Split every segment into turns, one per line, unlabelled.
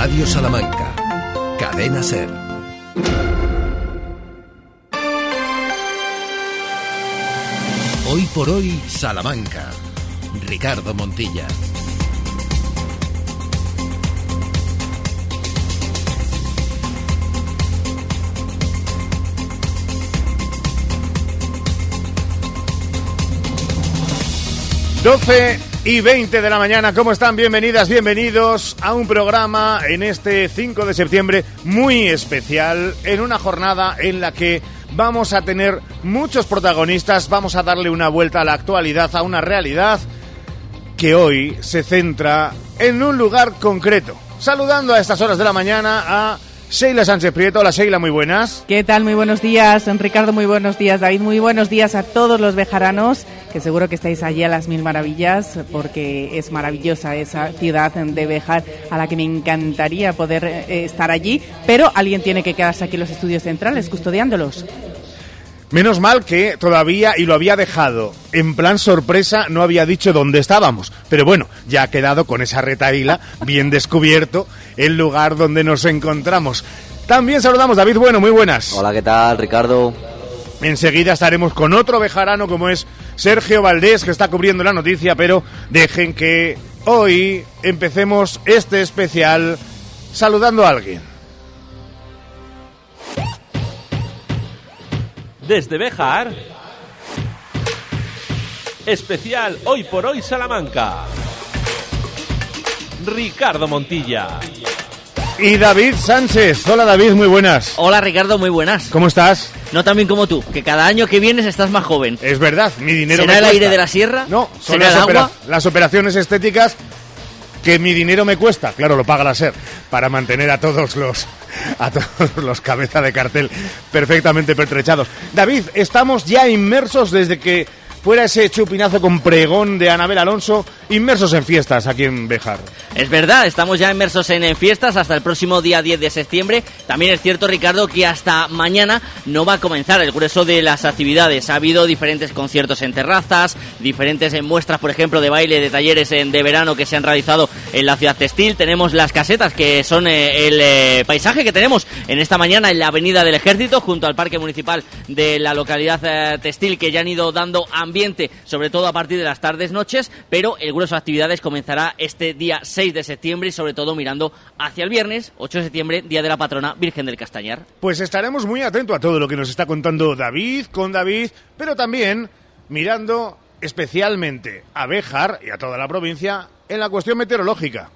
Radio Salamanca. Cadena Ser. Hoy por hoy, Salamanca. Ricardo Montilla.
Doce y 20 de la mañana, ¿cómo están? Bienvenidas, bienvenidos a un programa en este 5 de septiembre muy especial, en una jornada en la que vamos a tener muchos protagonistas, vamos a darle una vuelta a la actualidad, a una realidad que hoy se centra en un lugar concreto. Saludando a estas horas de la mañana a Sheila Sánchez Prieto. Hola Sheila, muy buenas.
¿Qué tal? Muy buenos días, Ricardo, muy buenos días, David, muy buenos días a todos los bejaranos, que seguro que estáis allí a las mil maravillas, porque es maravillosa esa ciudad de Bejar a la que me encantaría poder eh, estar allí, pero alguien tiene que quedarse aquí en los estudios centrales custodiándolos.
Menos mal que todavía, y lo había dejado en plan sorpresa, no había dicho dónde estábamos. Pero bueno, ya ha quedado con esa retaíla bien descubierto el lugar donde nos encontramos. También saludamos David Bueno, muy buenas.
Hola, ¿qué tal, Ricardo?
Enseguida estaremos con otro bejarano como es Sergio Valdés, que está cubriendo la noticia, pero dejen que hoy empecemos este especial saludando a alguien.
Desde Bejar, especial Hoy por Hoy Salamanca. Ricardo Montilla.
Y David Sánchez. Hola David, muy buenas.
Hola Ricardo, muy buenas.
¿Cómo estás?
No tan bien como tú, que cada año que vienes estás más joven.
Es verdad, mi dinero
¿Será
me
el
cuesta.
aire de la sierra?
No, son
¿Será
las,
el
opera-
agua?
las operaciones estéticas que mi dinero me cuesta. Claro, lo paga la SER para mantener a todos los a todos los cabeza de cartel perfectamente pertrechados. David, estamos ya inmersos desde que fuera ese chupinazo con pregón de Anabel Alonso, inmersos en fiestas aquí en Bejar.
Es verdad, estamos ya inmersos en, en fiestas hasta el próximo día 10 de septiembre. También es cierto, Ricardo, que hasta mañana no va a comenzar el grueso de las actividades. Ha habido diferentes conciertos en terrazas, diferentes eh, muestras, por ejemplo, de baile, de talleres en- de verano que se han realizado en la ciudad textil. Tenemos las casetas, que son eh, el eh, paisaje que tenemos en esta mañana en la Avenida del Ejército, junto al Parque Municipal de la localidad eh, textil, que ya han ido dando ambiente, sobre todo a partir de las tardes-noches, pero el grueso de actividades comenzará este día 6 de septiembre y sobre todo mirando hacia el viernes, 8 de septiembre, Día de la Patrona Virgen del Castañar.
Pues estaremos muy atentos a todo lo que nos está contando David con David, pero también mirando especialmente a Béjar y a toda la provincia en la cuestión meteorológica.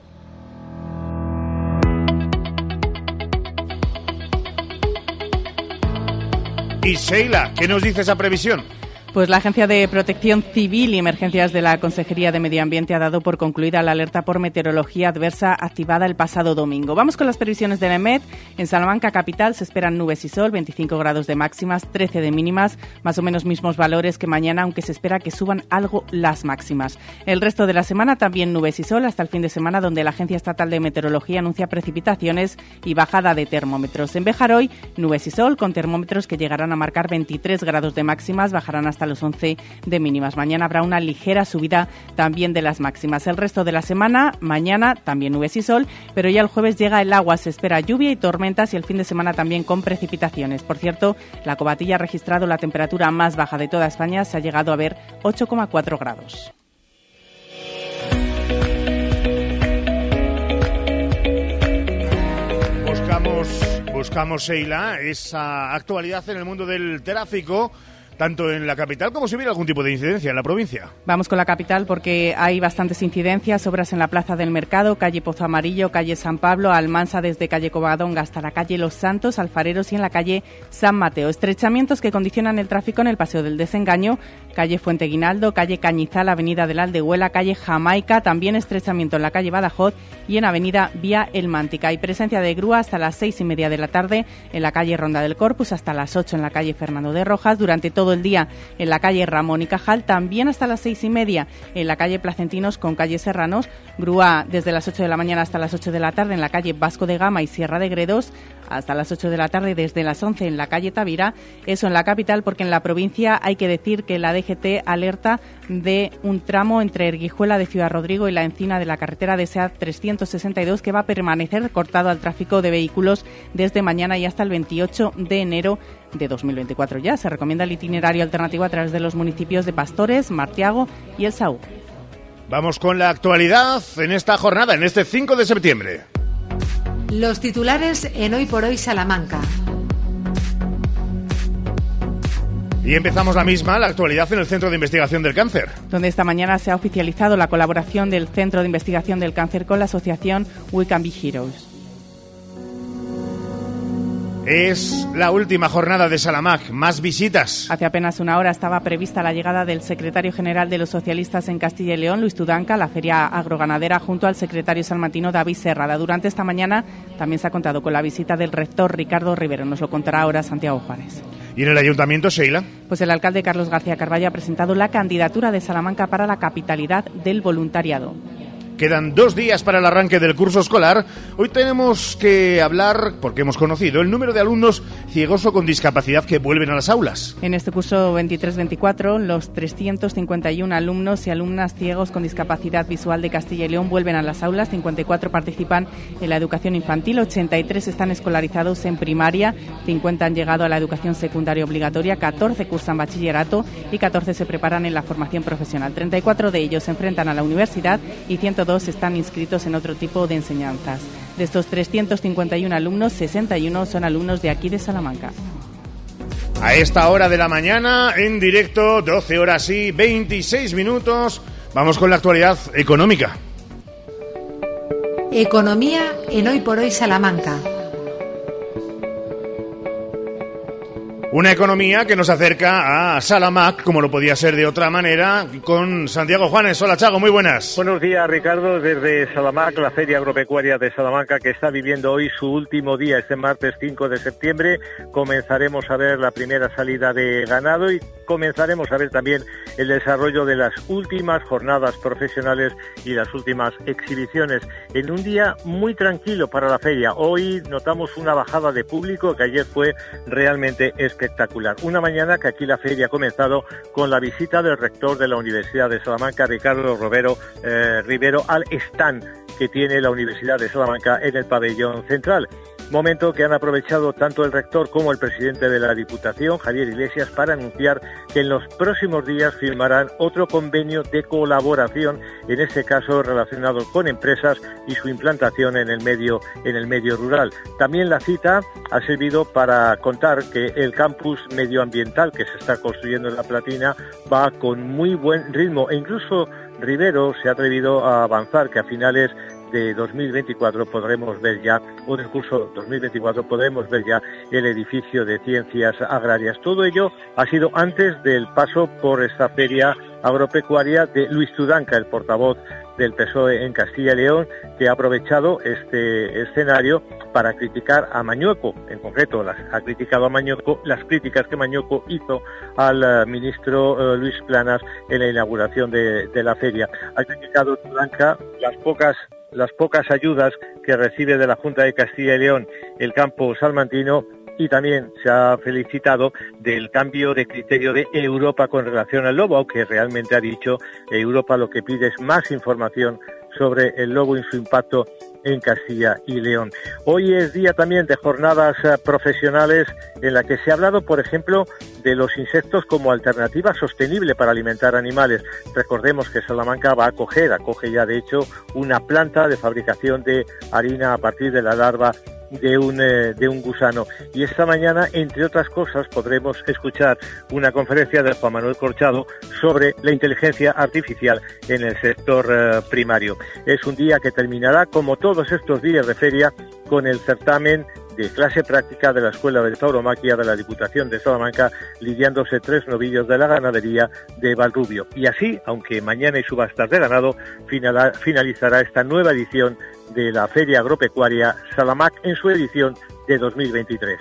Y Sheila, ¿qué nos dice esa previsión?
Pues la Agencia de Protección Civil y Emergencias de la Consejería de Medio Ambiente ha dado por concluida la alerta por meteorología adversa activada el pasado domingo. Vamos con las previsiones de la. En Salamanca capital se esperan nubes y sol, 25 grados de máximas, 13 de mínimas, más o menos mismos valores que mañana, aunque se espera que suban algo las máximas. El resto de la semana también nubes y sol hasta el fin de semana, donde la Agencia Estatal de Meteorología anuncia precipitaciones y bajada de termómetros. En Bejar hoy, nubes y sol con termómetros que llegarán a marcar 23 grados de máximas, bajarán hasta los 11 de mínimas. Mañana habrá una ligera subida también de las máximas. El resto de la semana, mañana también nubes y sol, pero ya el jueves llega el agua, se espera lluvia y tormentas y el fin de semana también con precipitaciones. Por cierto, la Cobatilla ha registrado la temperatura más baja de toda España, se ha llegado a ver 8,4 grados.
Buscamos, buscamos, Sheila, esa actualidad en el mundo del tráfico, tanto en la capital como si hubiera algún tipo de incidencia en la provincia.
Vamos con la capital porque hay bastantes incidencias, obras en la Plaza del Mercado, calle Pozo Amarillo, calle San Pablo, Almansa desde calle Covadonga hasta la calle Los Santos, Alfareros y en la calle San Mateo. Estrechamientos que condicionan el tráfico en el Paseo del Desengaño, calle Fuente Guinaldo, calle Cañizal, avenida del Aldehuela, calle Jamaica, también estrechamiento en la calle Badajoz y en avenida Vía El Mántica. Hay presencia de grúa hasta las seis y media de la tarde en la calle Ronda del Corpus, hasta las ocho en la calle Fernando de Rojas, durante todo el día en la calle Ramón y Cajal, también hasta las seis y media en la calle Placentinos con calle Serranos, grúa desde las 8 de la mañana hasta las 8 de la tarde en la calle Vasco de Gama y Sierra de Gredos, hasta las 8 de la tarde desde las 11 en la calle Tavira. Eso en la capital porque en la provincia hay que decir que la DGT alerta de un tramo entre Erguijuela de Ciudad Rodrigo y la encina de la carretera de SEAT 362 que va a permanecer cortado al tráfico de vehículos desde mañana y hasta el 28 de enero de 2024 ya. Se recomienda el itinerario alternativo a través de los municipios de Pastores, Martiago y El Saúl.
Vamos con la actualidad en esta jornada, en este 5 de septiembre.
Los titulares en Hoy por Hoy Salamanca.
Y empezamos la misma, la actualidad en el Centro de Investigación del Cáncer.
Donde esta mañana se ha oficializado la colaboración del Centro de Investigación del Cáncer con la asociación We Can Be Heroes.
Es la última jornada de Salamac, más visitas.
Hace apenas una hora estaba prevista la llegada del secretario general de los socialistas en Castilla y León, Luis Tudanca, a la feria agroganadera junto al secretario salmantino David Serrada. Durante esta mañana también se ha contado con la visita del rector Ricardo Rivero. Nos lo contará ahora Santiago Juárez.
¿Y en el ayuntamiento, Sheila?
Pues el alcalde Carlos García Carballo ha presentado la candidatura de Salamanca para la capitalidad del voluntariado.
Quedan dos días para el arranque del curso escolar. Hoy tenemos que hablar, porque hemos conocido, el número de alumnos ciegos o con discapacidad que vuelven a las aulas.
En este curso 23-24, los 351 alumnos y alumnas ciegos con discapacidad visual de Castilla y León vuelven a las aulas. 54 participan en la educación infantil, 83 están escolarizados en primaria, 50 han llegado a la educación secundaria obligatoria, 14 cursan bachillerato y 14 se preparan en la formación profesional. 34 de ellos se enfrentan a la universidad y 102 están inscritos en otro tipo de enseñanzas. De estos 351 alumnos, 61 son alumnos de aquí de Salamanca.
A esta hora de la mañana, en directo, 12 horas y 26 minutos, vamos con la actualidad económica.
Economía en Hoy por Hoy Salamanca.
Una economía que nos acerca a Salamac, como lo podía ser de otra manera, con Santiago Juanes. Hola, Chago, muy buenas.
Buenos días, Ricardo, desde Salamac, la Feria Agropecuaria de Salamanca, que está viviendo hoy su último día, este martes 5 de septiembre. Comenzaremos a ver la primera salida de ganado y comenzaremos a ver también el desarrollo de las últimas jornadas profesionales y las últimas exhibiciones en un día muy tranquilo para la feria. Hoy notamos una bajada de público que ayer fue realmente espectacular Una mañana que aquí la feria ha comenzado con la visita del rector de la Universidad de Salamanca, Ricardo Robero, eh, Rivero, al stand que tiene la Universidad de Salamanca en el pabellón central momento que han aprovechado tanto el rector como el presidente de la Diputación, Javier Iglesias, para anunciar que en los próximos días firmarán otro convenio de colaboración, en este caso relacionado con empresas y su implantación en el medio rural. También la cita ha servido para contar que el campus medioambiental que se está construyendo en La Platina va con muy buen ritmo e incluso Rivero se ha atrevido a avanzar que a finales de 2024 podremos ver ya, o del curso 2024 podremos ver ya el edificio de ciencias agrarias. Todo ello ha sido antes del paso por esta feria agropecuaria de Luis Tudanca, el portavoz del PSOE en Castilla y León, que ha aprovechado este escenario para criticar a Mañueco. En concreto, ha criticado a Mañueco las críticas que Mañueco hizo al eh, ministro eh, Luis Planas en la inauguración de, de la feria. Ha criticado Tudanca las pocas las pocas ayudas que recibe de la Junta de Castilla y León el campo salmantino y también se ha felicitado del cambio de criterio de Europa con relación al lobo, aunque realmente ha dicho Europa lo que pide es más información sobre el lobo y su impacto en Castilla y León. Hoy es día también de jornadas eh, profesionales en la que se ha hablado, por ejemplo, de los insectos como alternativa sostenible para alimentar animales. Recordemos que Salamanca va a acoger, acoge ya de hecho, una planta de fabricación de harina a partir de la larva de un, eh, de un gusano. Y esta mañana, entre otras cosas, podremos escuchar una conferencia de Juan Manuel Corchado sobre la inteligencia artificial en el sector eh, primario. Es un día que terminará, como todos estos días de feria, con el certamen de clase práctica de la Escuela de Tauromaquia de la Diputación de Salamanca, lidiándose tres novillos de la ganadería de Valrubio. Y así, aunque mañana hay subastas de ganado, finalizará esta nueva edición de la Feria Agropecuaria Salamac en su edición de 2023.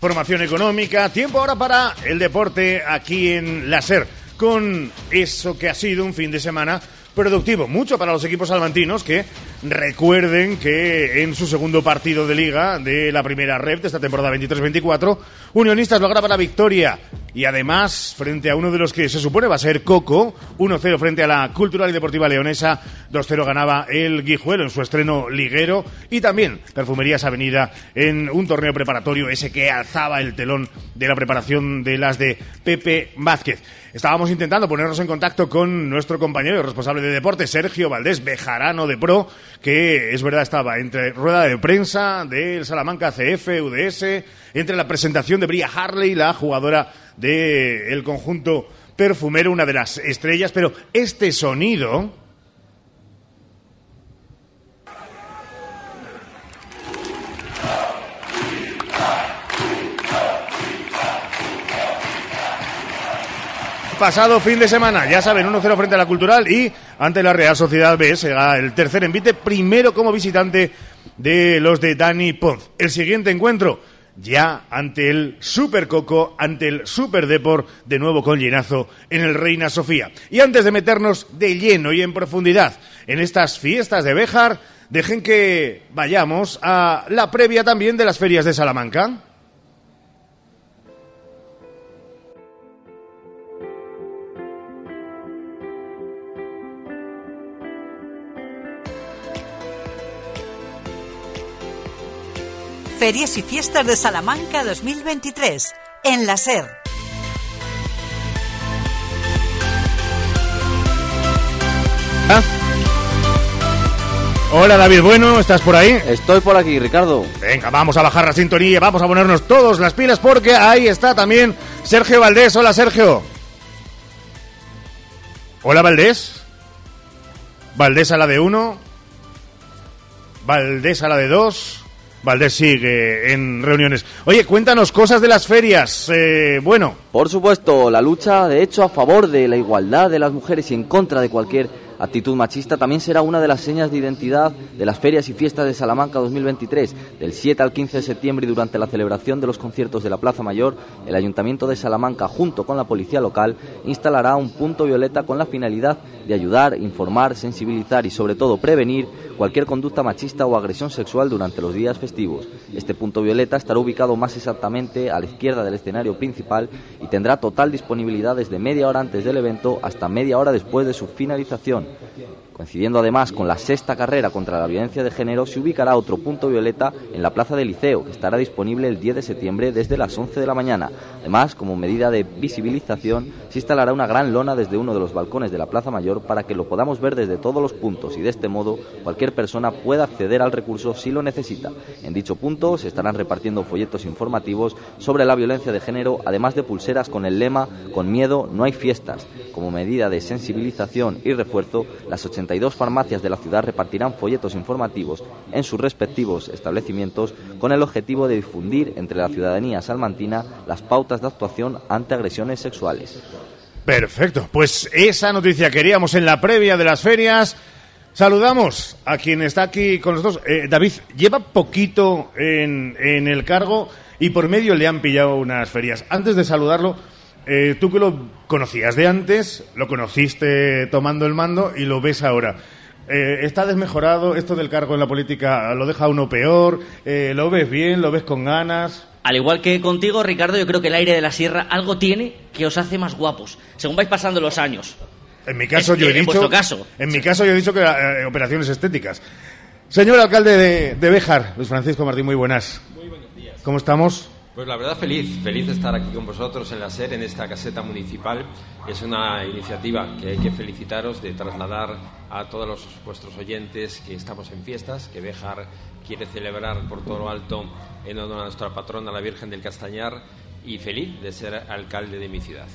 Formación económica, tiempo ahora para el deporte aquí en la SER, con eso que ha sido un fin de semana productivo. Mucho para los equipos salmantinos que recuerden que en su segundo partido de liga de la primera red de esta temporada 23-24, Unionistas lograba la victoria y además frente a uno de los que se supone va a ser Coco, 1-0 frente a la Cultural y Deportiva Leonesa, 2-0 ganaba el Guijuelo en su estreno liguero y también Perfumerías Avenida en un torneo preparatorio ese que alzaba el telón de la preparación de las de Pepe Vázquez. Estábamos intentando ponernos en contacto con nuestro compañero responsable de deporte, Sergio Valdés, bejarano de pro, que es verdad estaba entre rueda de prensa del Salamanca CF, UDS, entre la presentación de Bria Harley, la jugadora del conjunto perfumero, una de las estrellas, pero este sonido pasado fin de semana. Ya saben, 1-0 frente a la Cultural y ante la Real Sociedad B será el tercer envite, primero como visitante de los de Dani Ponz. El siguiente encuentro ya ante el Super Coco, ante el Super Deport, de nuevo con llenazo en el Reina Sofía. Y antes de meternos de lleno y en profundidad en estas fiestas de Béjar, dejen que vayamos a la previa también de las ferias de Salamanca.
Ferias y Fiestas de Salamanca 2023 en la SER.
Ah. Hola David Bueno, ¿estás por ahí?
Estoy por aquí, Ricardo.
Venga, vamos a bajar la sintonía, vamos a ponernos todos las pilas porque ahí está también Sergio Valdés. Hola Sergio. Hola Valdés. Valdés a la de uno. Valdés a la de dos. Valdés sigue en reuniones. Oye, cuéntanos cosas de las ferias. Eh, bueno.
Por supuesto, la lucha, de hecho, a favor de la igualdad de las mujeres y en contra de cualquier actitud machista también será una de las señas de identidad de las ferias y fiestas de Salamanca 2023. Del 7 al 15 de septiembre y durante la celebración de los conciertos de la Plaza Mayor, el Ayuntamiento de Salamanca, junto con la Policía Local, instalará un punto violeta con la finalidad de ayudar, informar, sensibilizar y sobre todo prevenir cualquier conducta machista o agresión sexual durante los días festivos. Este punto violeta estará ubicado más exactamente a la izquierda del escenario principal y tendrá total disponibilidad desde media hora antes del evento hasta media hora después de su finalización. Coincidiendo además con la sexta carrera contra la violencia de género, se ubicará otro punto violeta en la Plaza del Liceo, que estará disponible el 10 de septiembre desde las 11 de la mañana. Además, como medida de visibilización, se instalará una gran lona desde uno de los balcones de la Plaza Mayor para que lo podamos ver desde todos los puntos y de este modo cualquier persona pueda acceder al recurso si lo necesita. En dicho punto se estarán repartiendo folletos informativos sobre la violencia de género, además de pulseras con el lema Con miedo no hay fiestas. Como medida de sensibilización y refuerzo, las 82 farmacias de la ciudad repartirán folletos informativos en sus respectivos establecimientos con el objetivo de difundir entre la ciudadanía salmantina las pautas de actuación ante agresiones sexuales.
Perfecto, pues esa noticia queríamos en la previa de las ferias. Saludamos a quien está aquí con nosotros. Eh, David, lleva poquito en, en el cargo y por medio le han pillado unas ferias. Antes de saludarlo, eh, tú que lo conocías de antes, lo conociste tomando el mando y lo ves ahora. Eh, ¿Está desmejorado esto del cargo en la política? ¿Lo deja uno peor? Eh, ¿Lo ves bien? ¿Lo ves con ganas?
Al igual que contigo, Ricardo, yo creo que el aire de la sierra algo tiene que os hace más guapos, según vais pasando los años.
En mi caso,
Es-
yo he
en
dicho.
vuestro caso.
En mi caso, yo he dicho que eh, operaciones estéticas. Señor alcalde de, de Béjar, Luis Francisco Martín, muy buenas.
Muy buenos días.
¿Cómo estamos?
Pues la verdad feliz, feliz de estar aquí con vosotros en la SER, en esta caseta municipal. Es una iniciativa que hay que felicitaros de trasladar a todos los, vuestros oyentes que estamos en fiestas, que Béjar quiere celebrar por todo lo alto en honor a nuestra patrona, la Virgen del Castañar, y feliz de ser alcalde de mi ciudad.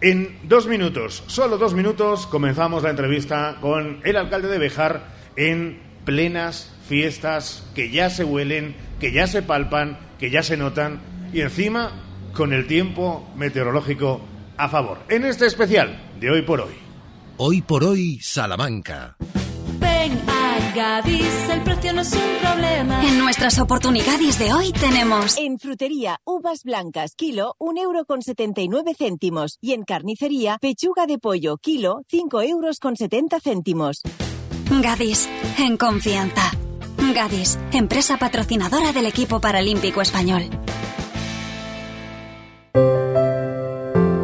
En dos minutos, solo dos minutos, comenzamos la entrevista con el alcalde de Bejar en plenas fiestas que ya se huelen, que ya se palpan, que ya se notan y encima con el tiempo meteorológico a favor. En este especial de hoy por hoy.
Hoy por hoy, Salamanca.
Gadis, el precio no es un problema.
En nuestras oportunidades de hoy tenemos...
En frutería, uvas blancas, kilo, un euro con 79 céntimos. Y en carnicería, pechuga de pollo, kilo, 5 euros con 70 céntimos.
Gadis, en confianza. Gadis, empresa patrocinadora del equipo paralímpico español.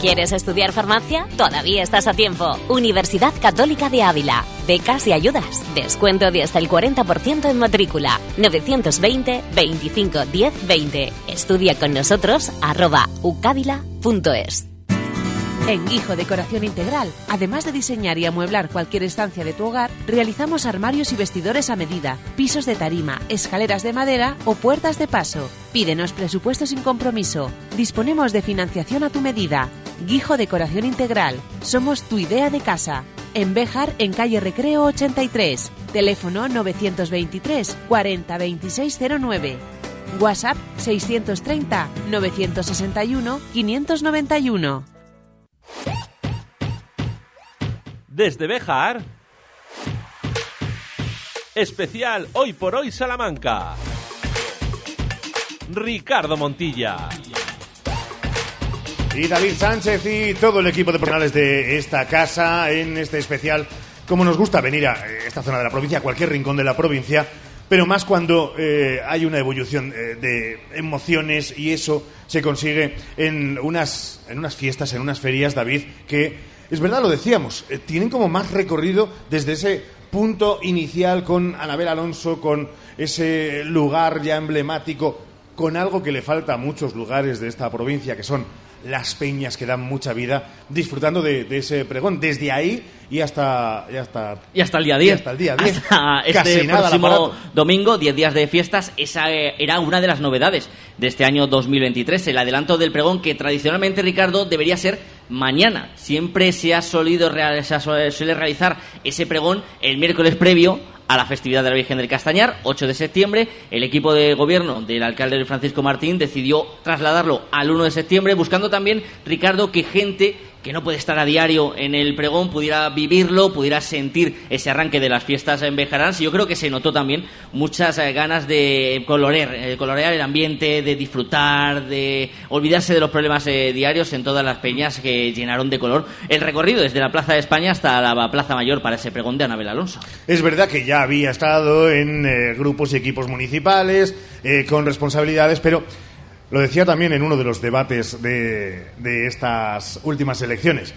¿Quieres estudiar farmacia? Todavía estás a tiempo. Universidad Católica de Ávila. Becas y ayudas. Descuento de hasta el 40% en matrícula. 920 25 10 20. Estudia con nosotros arroba ucávila.es.
En Guijo Decoración Integral, además de diseñar y amueblar cualquier estancia de tu hogar, realizamos armarios y vestidores a medida, pisos de tarima, escaleras de madera o puertas de paso. Pídenos presupuesto sin compromiso. Disponemos de financiación a tu medida. Guijo Decoración Integral. Somos tu idea de casa. En Béjar, en calle Recreo 83. Teléfono 923 40 2609. WhatsApp 630 961 591.
Desde Bejar. Especial Hoy por Hoy Salamanca. Ricardo Montilla.
Y David Sánchez y todo el equipo de profesionales de esta casa en este especial. Como nos gusta venir a esta zona de la provincia, a cualquier rincón de la provincia, pero más cuando eh, hay una evolución eh, de emociones y eso se consigue en unas, en unas fiestas, en unas ferias, David, que es verdad, lo decíamos, eh, tienen como más recorrido desde ese punto inicial con Anabel Alonso, con ese lugar ya emblemático, con algo que le falta a muchos lugares de esta provincia, que son las peñas que dan mucha vida, disfrutando de, ese pregón, desde ahí y hasta, y hasta,
y hasta el día 10.
hasta el día 10.
Hasta este próximo domingo, 10 días de fiestas, esa eh, era una de las novedades de este año 2023, el adelanto del pregón que tradicionalmente, Ricardo, debería ser mañana. Siempre se ha solido suele realizar ese pregón el miércoles previo a la festividad de la Virgen del Castañar, 8 de septiembre. El equipo de gobierno del alcalde Francisco Martín decidió trasladarlo al 1 de septiembre, buscando también, Ricardo, que gente que no puede estar a diario en el pregón pudiera vivirlo, pudiera sentir ese arranque de las fiestas en Bejarán. Yo creo que se notó también muchas eh, ganas de colorear, eh, colorear el ambiente, de disfrutar, de olvidarse de los problemas eh, diarios en todas las peñas que llenaron de color el recorrido desde la Plaza de España hasta la Plaza Mayor para ese pregón de Anabel Alonso.
Es verdad que ya había estado en grupos y equipos municipales, con responsabilidades, pero lo decía también en uno de los debates de, estas últimas elecciones.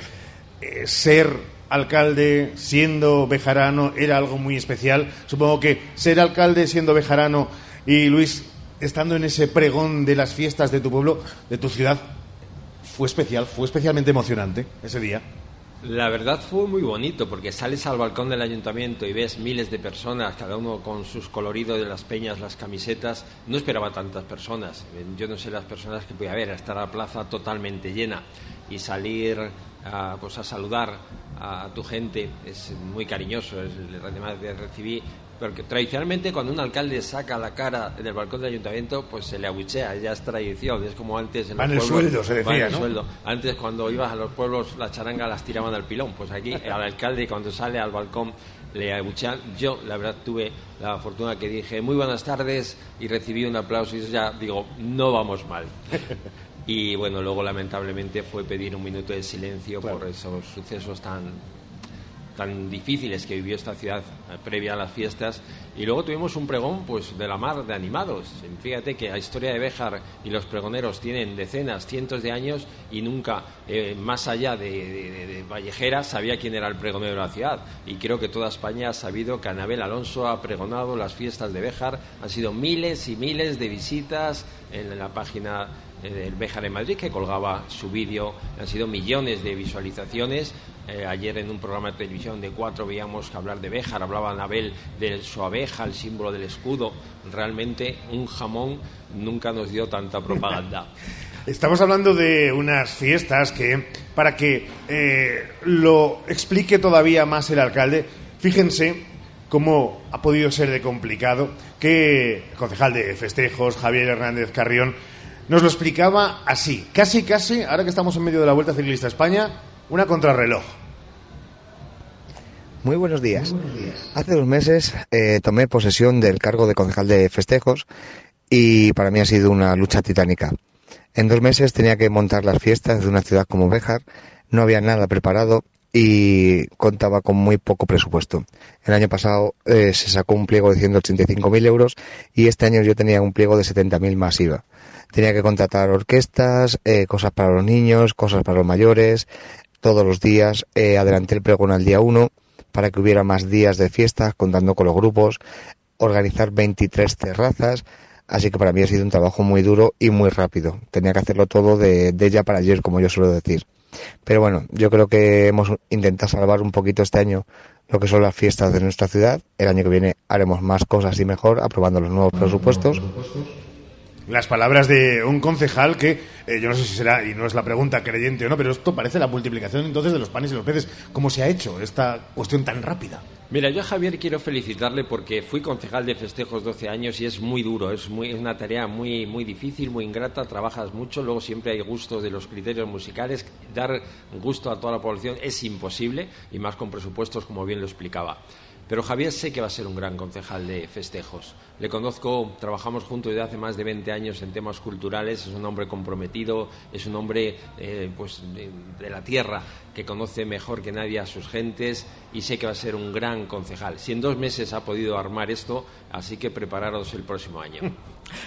Eh, ser alcalde siendo bejarano era algo muy especial. Supongo que ser alcalde siendo bejarano y Luis estando en ese pregón de las fiestas de tu pueblo, de tu ciudad, fue especial, fue especialmente emocionante ese día.
La verdad fue muy bonito porque sales al balcón del ayuntamiento y ves miles de personas, cada uno con sus coloridos de las peñas, las camisetas. No esperaba tantas personas. Yo no sé las personas que podía haber, estar a la plaza totalmente llena y salir a, pues a saludar a tu gente es muy cariñoso. además de recibir porque tradicionalmente cuando un alcalde saca la cara del balcón del ayuntamiento, pues se le abuchea, ya es tradición, es como antes en
los sueldo, se decía, ¿no?
sueldo. Antes cuando ibas a los pueblos, la charanga las tiraban al pilón, pues aquí al alcalde cuando sale al balcón le abuchean. Yo, la verdad, tuve la fortuna que dije, muy buenas tardes, y recibí un aplauso y ya digo, no vamos mal. y bueno, luego lamentablemente fue pedir un minuto de silencio por esos sucesos tan tan difíciles que vivió esta ciudad eh, previa a las fiestas. Y luego tuvimos un pregón pues de la mar de animados. Fíjate que la historia de Béjar y los pregoneros tienen decenas, cientos de años y nunca, eh, más allá de, de, Vallejera, sabía quién era el pregonero de la ciudad. Y creo que toda España ha sabido que Anabel Alonso ha pregonado las fiestas de Béjar. Han sido miles y miles de visitas en la página eh, del Béjar de Madrid, que colgaba su vídeo. Han sido millones de visualizaciones eh, ayer en un programa de televisión de cuatro veíamos que hablar de Béjar, hablaba Anabel de su abeja, el símbolo del escudo. Realmente un jamón nunca nos dio tanta propaganda.
Estamos hablando de unas fiestas que, para que eh, lo explique todavía más el alcalde, fíjense cómo ha podido ser de complicado que el concejal de festejos, Javier Hernández Carrión, nos lo explicaba así, casi, casi, ahora que estamos en medio de la Vuelta Ciclista España, una contrarreloj.
Muy buenos días. Hace dos meses eh, tomé posesión del cargo de concejal de festejos y para mí ha sido una lucha titánica. En dos meses tenía que montar las fiestas de una ciudad como Béjar, no había nada preparado y contaba con muy poco presupuesto. El año pasado eh, se sacó un pliego de 185.000 euros y este año yo tenía un pliego de 70.000 más IVA. Tenía que contratar orquestas, eh, cosas para los niños, cosas para los mayores, todos los días. Eh, adelanté el pregón al día 1 para que hubiera más días de fiestas, contando con los grupos, organizar 23 terrazas. Así que para mí ha sido un trabajo muy duro y muy rápido. Tenía que hacerlo todo de, de ya para ayer, como yo suelo decir. Pero bueno, yo creo que hemos intentado salvar un poquito este año lo que son las fiestas de nuestra ciudad. El año que viene haremos más cosas y mejor, aprobando los nuevos presupuestos
las palabras de un concejal que eh, yo no sé si será, y no es la pregunta creyente o no, pero esto parece la multiplicación entonces de los panes y los peces. ¿Cómo se ha hecho esta cuestión tan rápida?
Mira, yo a Javier quiero felicitarle porque fui concejal de festejos 12 años y es muy duro, es, muy, es una tarea muy, muy difícil, muy ingrata, trabajas mucho, luego siempre hay gustos de los criterios musicales, dar gusto a toda la población es imposible y más con presupuestos como bien lo explicaba. Pero Javier sé que va a ser un gran concejal de festejos. Le conozco, trabajamos juntos desde hace más de 20 años en temas culturales, es un hombre comprometido, es un hombre eh, pues, de, la tierra que conoce mejor que nadie a sus gentes y sé que va a ser un gran concejal. Si en dos meses ha podido armar esto, así que prepararos el próximo año.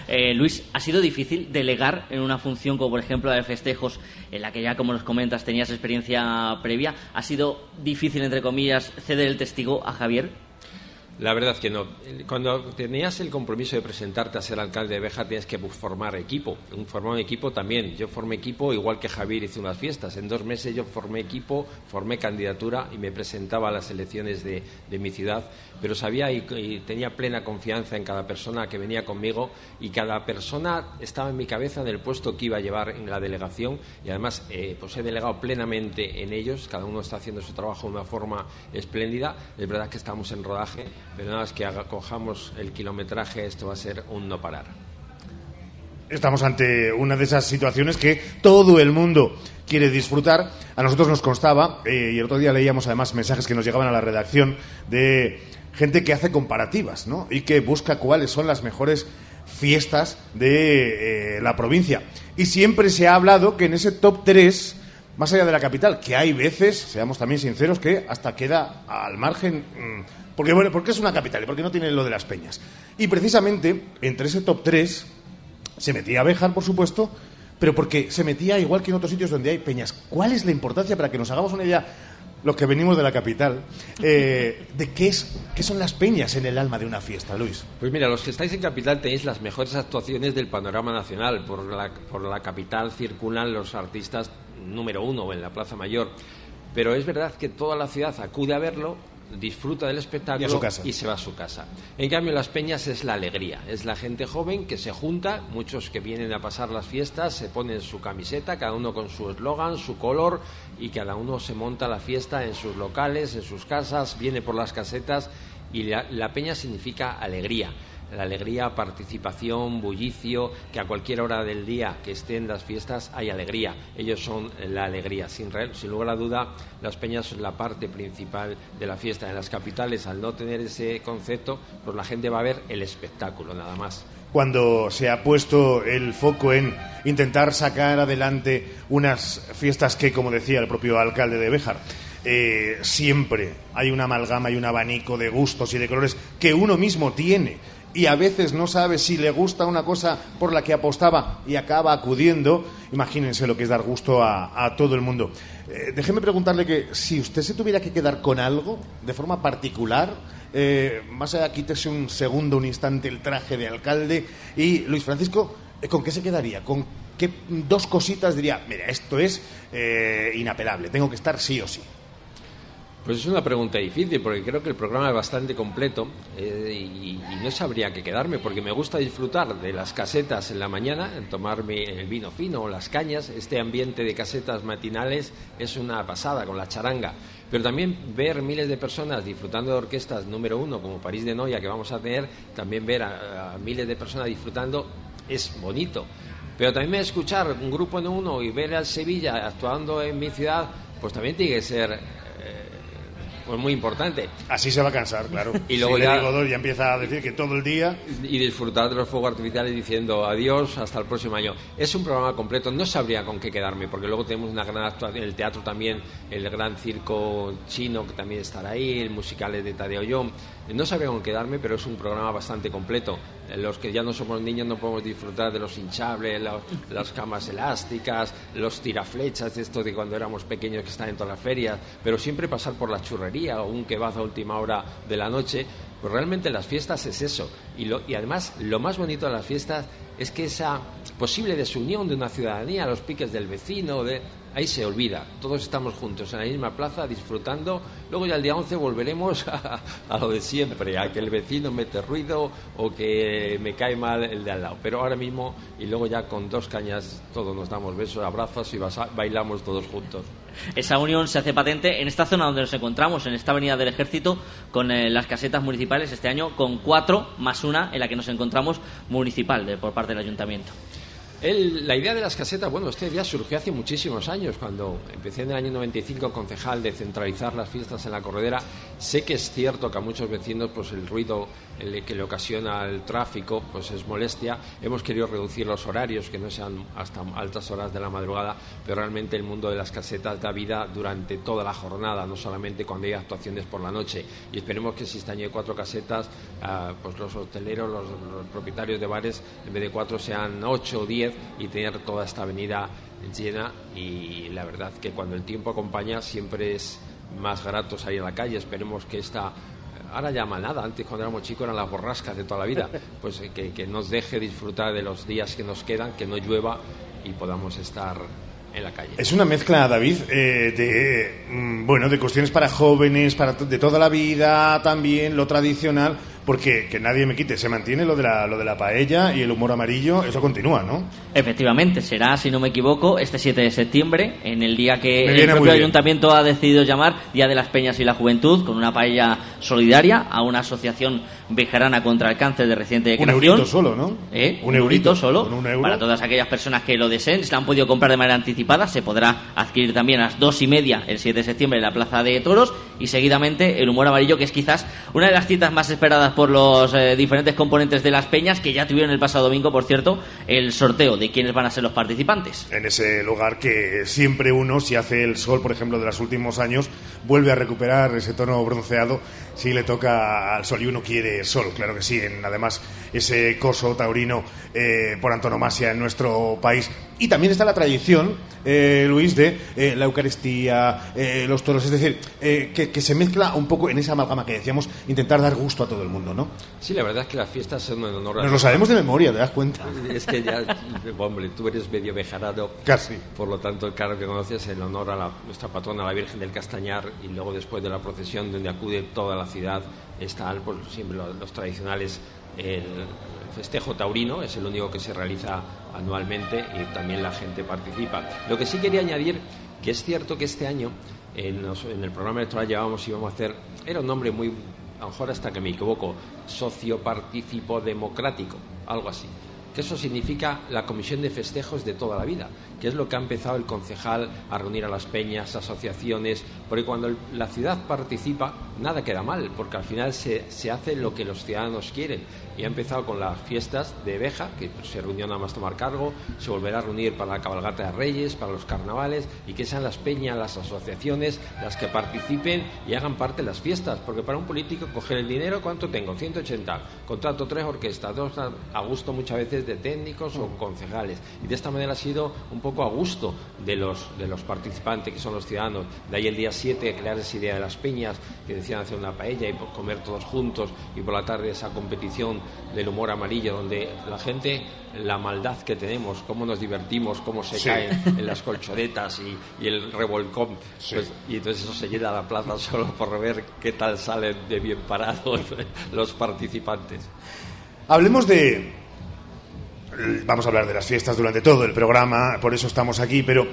Eh, Luis, ¿ha sido difícil delegar en una función como por ejemplo la de festejos, en la que ya como nos comentas tenías experiencia previa? ¿Ha sido difícil, entre comillas, ceder el testigo a Javier?
La verdad que no. Cuando tenías el compromiso de presentarte a ser alcalde de Beja, tienes que formar equipo. Formar un equipo también. Yo formé equipo igual que Javier hizo unas fiestas. En dos meses yo formé equipo, formé candidatura y me presentaba a las elecciones de, mi ciudad. Pero sabía y, tenía plena confianza en cada persona que venía conmigo y cada persona estaba en mi cabeza en el puesto que iba a llevar en la delegación y además eh, pues he delegado plenamente en ellos. Cada uno está haciendo su trabajo de una forma espléndida. Es verdad que estamos en rodaje pero nada más que cojamos el kilometraje, esto va a ser un no parar.
Estamos ante una de esas situaciones que todo el mundo quiere disfrutar. A nosotros nos constaba, eh, y el otro día leíamos además mensajes que nos llegaban a la redacción de gente que hace comparativas, ¿no? Y que busca cuáles son las mejores fiestas de eh, la provincia. Y siempre se ha hablado que en ese top 3, más allá de la capital, que hay veces, seamos también sinceros, que hasta queda al margen mm, porque, bueno, porque es una capital y porque no tiene lo de las peñas. Y precisamente, entre ese top 3, se metía Béjar, por supuesto, pero porque se metía igual que en otros sitios donde hay peñas. ¿Cuál es la importancia, para que nos hagamos una idea, los que venimos de la capital, eh, de qué, es, qué son las peñas en el alma de una fiesta, Luis?
Pues mira, los que estáis en capital tenéis las mejores actuaciones del panorama nacional. Por la, por la capital circulan los artistas número uno en la Plaza Mayor. Pero es verdad que toda la ciudad acude a verlo disfruta del espectáculo y, se va a su casa. En cambio, las peñas es la alegría, es la gente joven que se junta, muchos que vienen a pasar las fiestas, se ponen su camiseta, cada uno con su eslogan, su color, y cada uno se monta la fiesta en sus locales, en sus casas, viene por las casetas, y la peña significa alegría la alegría, participación, bullicio, que a cualquier hora del día que estén las fiestas hay alegría. Ellos son la alegría. Sin, sin lugar a duda, las peñas son la parte principal de la fiesta. En las capitales, al no tener ese concepto, pues la gente va a ver el espectáculo, nada más
cuando se ha puesto el foco en intentar sacar adelante unas fiestas que, como decía el propio alcalde de Béjar, eh, siempre hay una amalgama y un abanico de gustos y de colores que uno mismo tiene y a veces no sabe si le gusta una cosa por la que apostaba y acaba acudiendo, imagínense lo que es dar gusto a, todo el mundo. Eh, déjeme preguntarle que si usted se tuviera que quedar con algo de forma particular, eh, más allá quítese un segundo, un instante el traje de alcalde y Luis Francisco, eh, ¿con qué se quedaría? ¿Con qué dos cositas diría, mira, esto es inapelable, tengo que estar sí o sí?
Pues es una pregunta difícil porque creo que el programa es bastante completo eh, y, no sabría qué quedarme porque me gusta disfrutar de las casetas en la mañana, tomarme el vino fino o las cañas. Este ambiente de casetas matinales es una pasada con la charanga. Pero también ver miles de personas disfrutando de orquestas número uno como París de Noia que vamos a tener, también ver a, a miles de personas disfrutando es bonito. Pero también escuchar un grupo en uno y ver al Sevilla actuando en mi ciudad, pues también tiene que ser pues muy importante.
Así se va a cansar, claro.
Y luego
Si
ya-
ya empieza a decir que todo el día
y disfrutar de los fuegos artificiales diciendo adiós hasta el próximo año. Es un programa completo, no sabría con qué quedarme, porque luego tenemos una gran actuación, el teatro también, el gran circo chino que también estará ahí, el musical de Tadeo Young. No sabría con qué quedarme, pero es un programa bastante completo. Eh, Los que ya no somos niños no podemos disfrutar de los hinchables, las camas elásticas, los tiraflechas, esto de cuando éramos pequeños que están en todas las ferias, pero siempre pasar por la churrería o un kebab a última hora de la noche, pues realmente las fiestas es eso. Y, lo- y además, lo más bonito de las fiestas es que esa posible desunión de una ciudadanía, los piques del vecino, de, ahí se olvida. Todos estamos juntos en la misma plaza disfrutando. Luego ya el día 11 volveremos a, lo de siempre, a que el vecino mete ruido o que me cae mal el de al lado. Pero ahora mismo, y luego ya con dos cañas, todos nos damos besos, abrazos y bailamos todos juntos.
Esa unión se hace patente en esta zona donde nos encontramos, en esta avenida del Ejército, con eh, las casetas municipales este año, con cuatro más una en la que nos encontramos municipal de, por parte del ayuntamiento.
El- la idea de las casetas, bueno, esta idea surgió hace muchísimos años, cuando empecé en el año 95 concejal de centralizar las fiestas en la corredera. Sé que es cierto que a muchos vecinos pues el ruido que le ocasiona el tráfico pues es molestia. Hemos querido reducir los horarios, que no sean hasta altas horas de la madrugada, pero realmente el mundo de las casetas da vida durante toda la jornada, no solamente cuando hay actuaciones por la noche. Y esperemos que si este año cuatro casetas, ah, pues los hoteleros, los, los propietarios de bares, en vez de cuatro sean ocho o diez y tener toda esta avenida llena. Y la verdad que cuando el tiempo acompaña siempre es más grato salir a la calle. Esperemos que esta ahora ya nada, antes cuando éramos chicos eran las borrascas de toda la vida, pues eh, que, que nos deje disfrutar de los días que nos quedan, que no llueva y podamos estar en la calle.
Es una mezcla, David, eh, de mm, bueno, de cuestiones para jóvenes, para de toda la vida, también lo tradicional, porque que nadie me quite, se mantiene lo de la lo de la paella y el humor amarillo, eso continúa, ¿no?
Efectivamente, será, si no me equivoco, este 7 de septiembre, en el día que el propio ayuntamiento ha decidido llamar Día de las Peñas y la Juventud, con una paella solidaria a una asociación bejarana contra el cáncer de reciente
Un
creación.
eurito solo, ¿no?
¿Eh?
Un eurito,
solo.
un euro.
Para todas aquellas personas que lo deseen, si la han podido comprar de manera anticipada, se podrá adquirir también a las dos y media el 7 de septiembre en la Plaza de Toros y seguidamente el humor amarillo, que es quizás una de las citas más esperadas por los eh, diferentes componentes de las peñas, que ya tuvieron el pasado domingo, por cierto, el sorteo de quiénes van a ser los participantes.
En ese lugar que siempre uno, si hace el sol, por ejemplo, de los últimos años, vuelve a recuperar ese tono bronceado si le toca al sol y uno quiere sol, claro que sí. En, además, ese coso taurino eh, por antonomasia en nuestro país. Y también está la tradición, eh, Luis, de eh, la Eucaristía, eh, los toros, es decir, eh, que, que se mezcla un poco en esa amalgama que decíamos, intentar dar gusto a todo el mundo, ¿no?
Sí, la verdad es que las fiestas son en honor a...
Nos lo sabemos de memoria, ¿te das cuenta?
Es que ya, hombre, tú eres medio bejarado.
Casi.
Por lo tanto, claro que conoces en honor a la- nuestra patrona, la Virgen del Castañar, y luego después de la procesión donde acude toda la ciudad, están pues, siempre los, los tradicionales. El festejo taurino es el único que se realiza anualmente y también la gente participa. Lo que sí quería añadir, que es cierto que este año en, los- en el programa electoral llevábamos y íbamos a hacer, era un nombre muy, a lo mejor hasta que me equivoco, socioparticipo democrático, algo así. Que eso significa la comisión de festejos de toda la vida, que es lo que ha empezado el concejal a reunir a las peñas, asociaciones, porque cuando la ciudad participa, nada queda mal, porque al final se, se hace lo que los ciudadanos quieren. Y ha empezado con las fiestas de Beja, que se reunió nada más tomar cargo, se volverá a reunir para la cabalgata de Reyes, para los carnavales, y que sean las peñas, las asociaciones, las que participen y hagan parte de las fiestas, porque para un político coger el dinero, ¿cuánto tengo? 180. Contrato tres orquestas, dos a gusto muchas veces de técnicos o concejales. Y de esta manera ha sido un poco a gusto de los, de los participantes, que son los ciudadanos. De ahí el día 2007, crear esa idea de las peñas, que decían hacer una paella y comer todos juntos, y por la tarde esa competición del humor amarillo, donde la gente, la maldad que tenemos, cómo nos divertimos, cómo se caen en las colchonetas y, el revolcón, pues, y entonces eso se llena la plaza solo por ver qué tal salen de bien parados los participantes.
Hablemos de... Vamos a hablar de las fiestas durante todo el programa, por eso estamos aquí, pero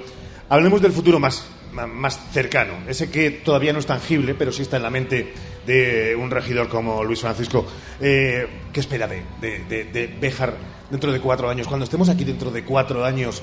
hablemos del futuro más, más cercano, ese que todavía no es tangible, pero sí está en la mente de un regidor como Luis Francisco. Eh, ¿Qué espera de, de, de, Béjar dentro de cuatro años? Cuando estemos aquí dentro de cuatro años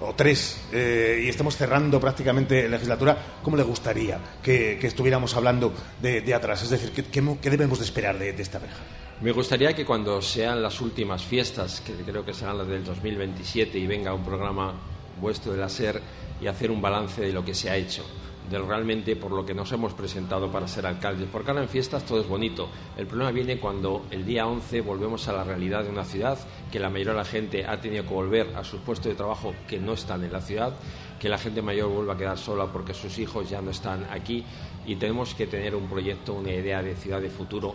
o tres eh, y estemos cerrando prácticamente la legislatura, ¿cómo le gustaría que, estuviéramos hablando de, atrás? Es decir, ¿qué, qué debemos de esperar de, esta Béjar?
Me gustaría que cuando sean las últimas fiestas, que creo que serán las del 2027, y venga un programa vuestro de la SER y hacer un balance de lo que se ha hecho, realmente por lo que nos hemos presentado para ser alcaldes. Porque ahora en fiestas todo es bonito. El problema viene cuando el día 11 volvemos a la realidad de una ciudad, que la mayoría de la gente ha tenido que volver a sus puestos de trabajo que no están en la ciudad, que la gente mayor vuelva a quedar sola porque sus hijos ya no están aquí y tenemos que tener un proyecto, una idea de ciudad de futuro,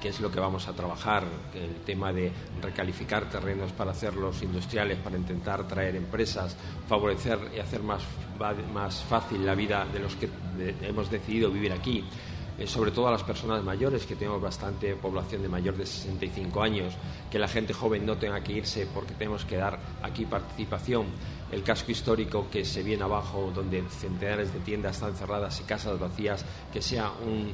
que es lo que vamos a trabajar, el tema de recalificar terrenos para hacerlos industriales, para intentar traer empresas, favorecer y hacer más, más fácil la vida de los que hemos decidido vivir aquí eh, sobre todo a las personas mayores, que tenemos bastante población de mayor de 65 años, que la gente joven no tenga que irse porque tenemos que dar aquí participación. El casco histórico que se viene abajo, donde centenares de tiendas están cerradas y casas vacías, que sea un,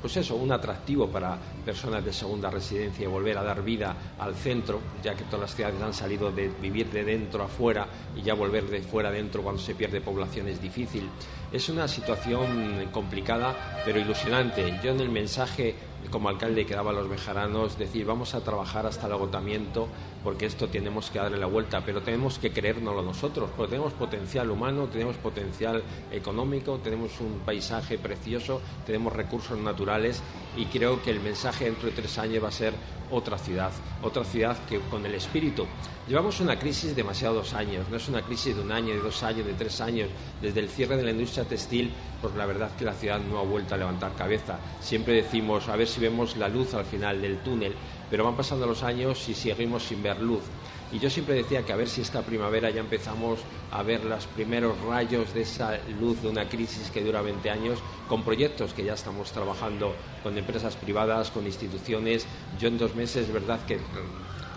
pues eso, un atractivo para personas de segunda residencia y volver a dar vida al centro, ya que todas las ciudades han salido de vivir de dentro a fuera y ya volver de fuera a dentro cuando se pierde población es difícil. Es una situación complicada, pero ilusionante. Yo en el mensaje como alcalde que daba a los bejaranos, decir, vamos a trabajar hasta el agotamiento porque esto tenemos que darle la vuelta, pero tenemos que creérnoslo nosotros, porque tenemos potencial humano, tenemos potencial económico, tenemos un paisaje precioso, tenemos recursos naturales y creo que el mensaje dentro de tres años va a ser otra ciudad, otra ciudad que con el espíritu. Llevamos una crisis demasiados años, no es una crisis de un año, de dos años, de tres años, desde el cierre de la industria textil, porque la verdad que la ciudad no ha vuelto a levantar cabeza. Siempre decimos, a ver si vemos la luz al final del túnel, pero van pasando los años y seguimos sin ver luz. Y yo siempre decía que a ver si esta primavera ya empezamos a ver los primeros rayos de esa luz de una crisis que dura 20 años, con proyectos que ya estamos trabajando con empresas privadas, con instituciones. Yo en dos meses, es verdad que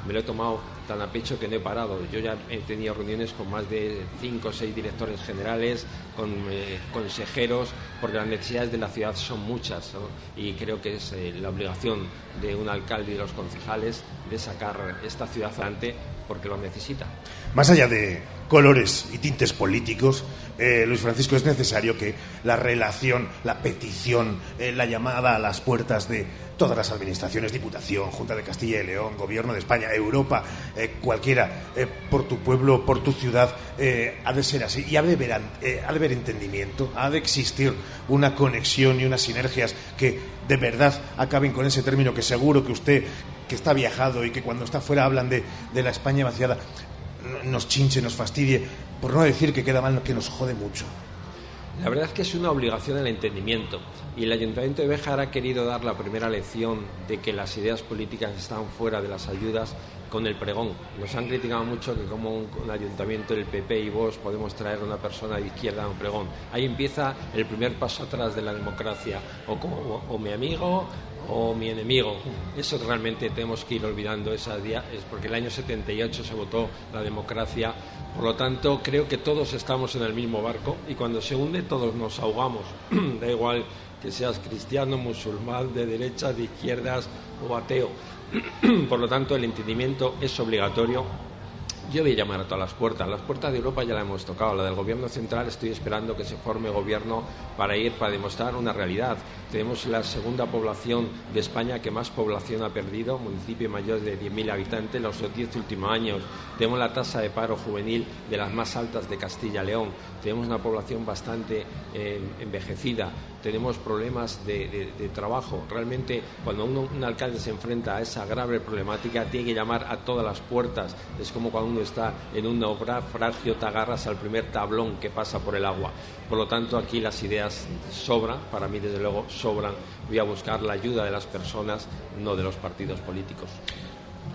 me lo he tomado tan a pecho que no he parado. Yo ya he tenido reuniones con más de cinco o seis directores generales, con eh, consejeros, porque las necesidades de la ciudad son muchas y creo que es eh, la obligación de un alcalde y de los concejales de sacar esta ciudad adelante porque lo necesita.
Más allá de colores y tintes políticos, eh, Luis Francisco, es necesario que la relación, la petición, eh, la llamada a las puertas de todas las administraciones, Diputación, Junta de Castilla y León, Gobierno de España, Europa, eh, cualquiera, por tu pueblo, por tu ciudad, ha de ser así y ha de, ha de haber entendimiento, ha de existir una conexión y unas sinergias que de verdad acaben con ese término que seguro que usted que está viajado y que cuando está fuera hablan de, de la España vaciada, nos chinche, nos fastidie, por no decir que queda mal, que nos jode mucho.
La verdad es que es una obligación el entendimiento y el Ayuntamiento de Béjar ha querido dar la primera lección de que las ideas políticas están fuera de las ayudas con el pregón. Nos han criticado mucho que como un, ayuntamiento del PP y vos podemos traer a una persona de izquierda a un pregón. Ahí empieza el primer paso atrás de la democracia. O, como, o mi amigo o mi enemigo. Eso realmente tenemos que ir olvidando esa día, es porque el año 78 se votó la democracia. Por lo tanto, creo que todos estamos en el mismo barco y cuando se hunde todos nos ahogamos. da igual que seas cristiano, musulmán, de derecha, de izquierdas o ateo. Por lo tanto, el entendimiento es obligatorio yo voy a llamar a todas las puertas. Las puertas de Europa ya la hemos tocado. La del gobierno central estoy esperando que se forme gobierno para ir, para demostrar una realidad. Tenemos la segunda población de España que más población ha perdido, municipio mayor de 10.000 habitantes en los 10 últimos años. Tenemos la tasa de paro juvenil de las más altas de Castilla-León. Tenemos una población bastante eh, envejecida tenemos problemas de, trabajo. Realmente, cuando un alcalde se enfrenta a esa grave problemática, tiene que llamar a todas las puertas. Es como cuando uno está en un naufragio, te agarras al primer tablón que pasa por el agua. Por lo tanto, aquí las ideas sobran, para mí desde luego sobran. Voy a buscar la ayuda de las personas, no de los partidos políticos.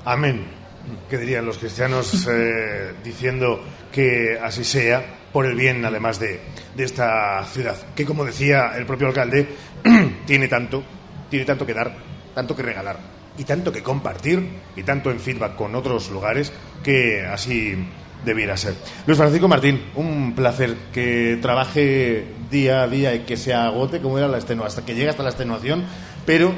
Amén. ¿Qué dirían los cristianos eh, diciendo que así sea por el bien, además de, de esta ciudad? Que, como decía el propio alcalde, tiene tanto, tiene tanto que dar, tanto que regalar y tanto que compartir y tanto en feedback con otros lugares que así debiera ser. Luis Francisco Martín, un placer que trabaje día a día y que se agote como era la extenuación, hasta que llegue hasta la extenuación, pero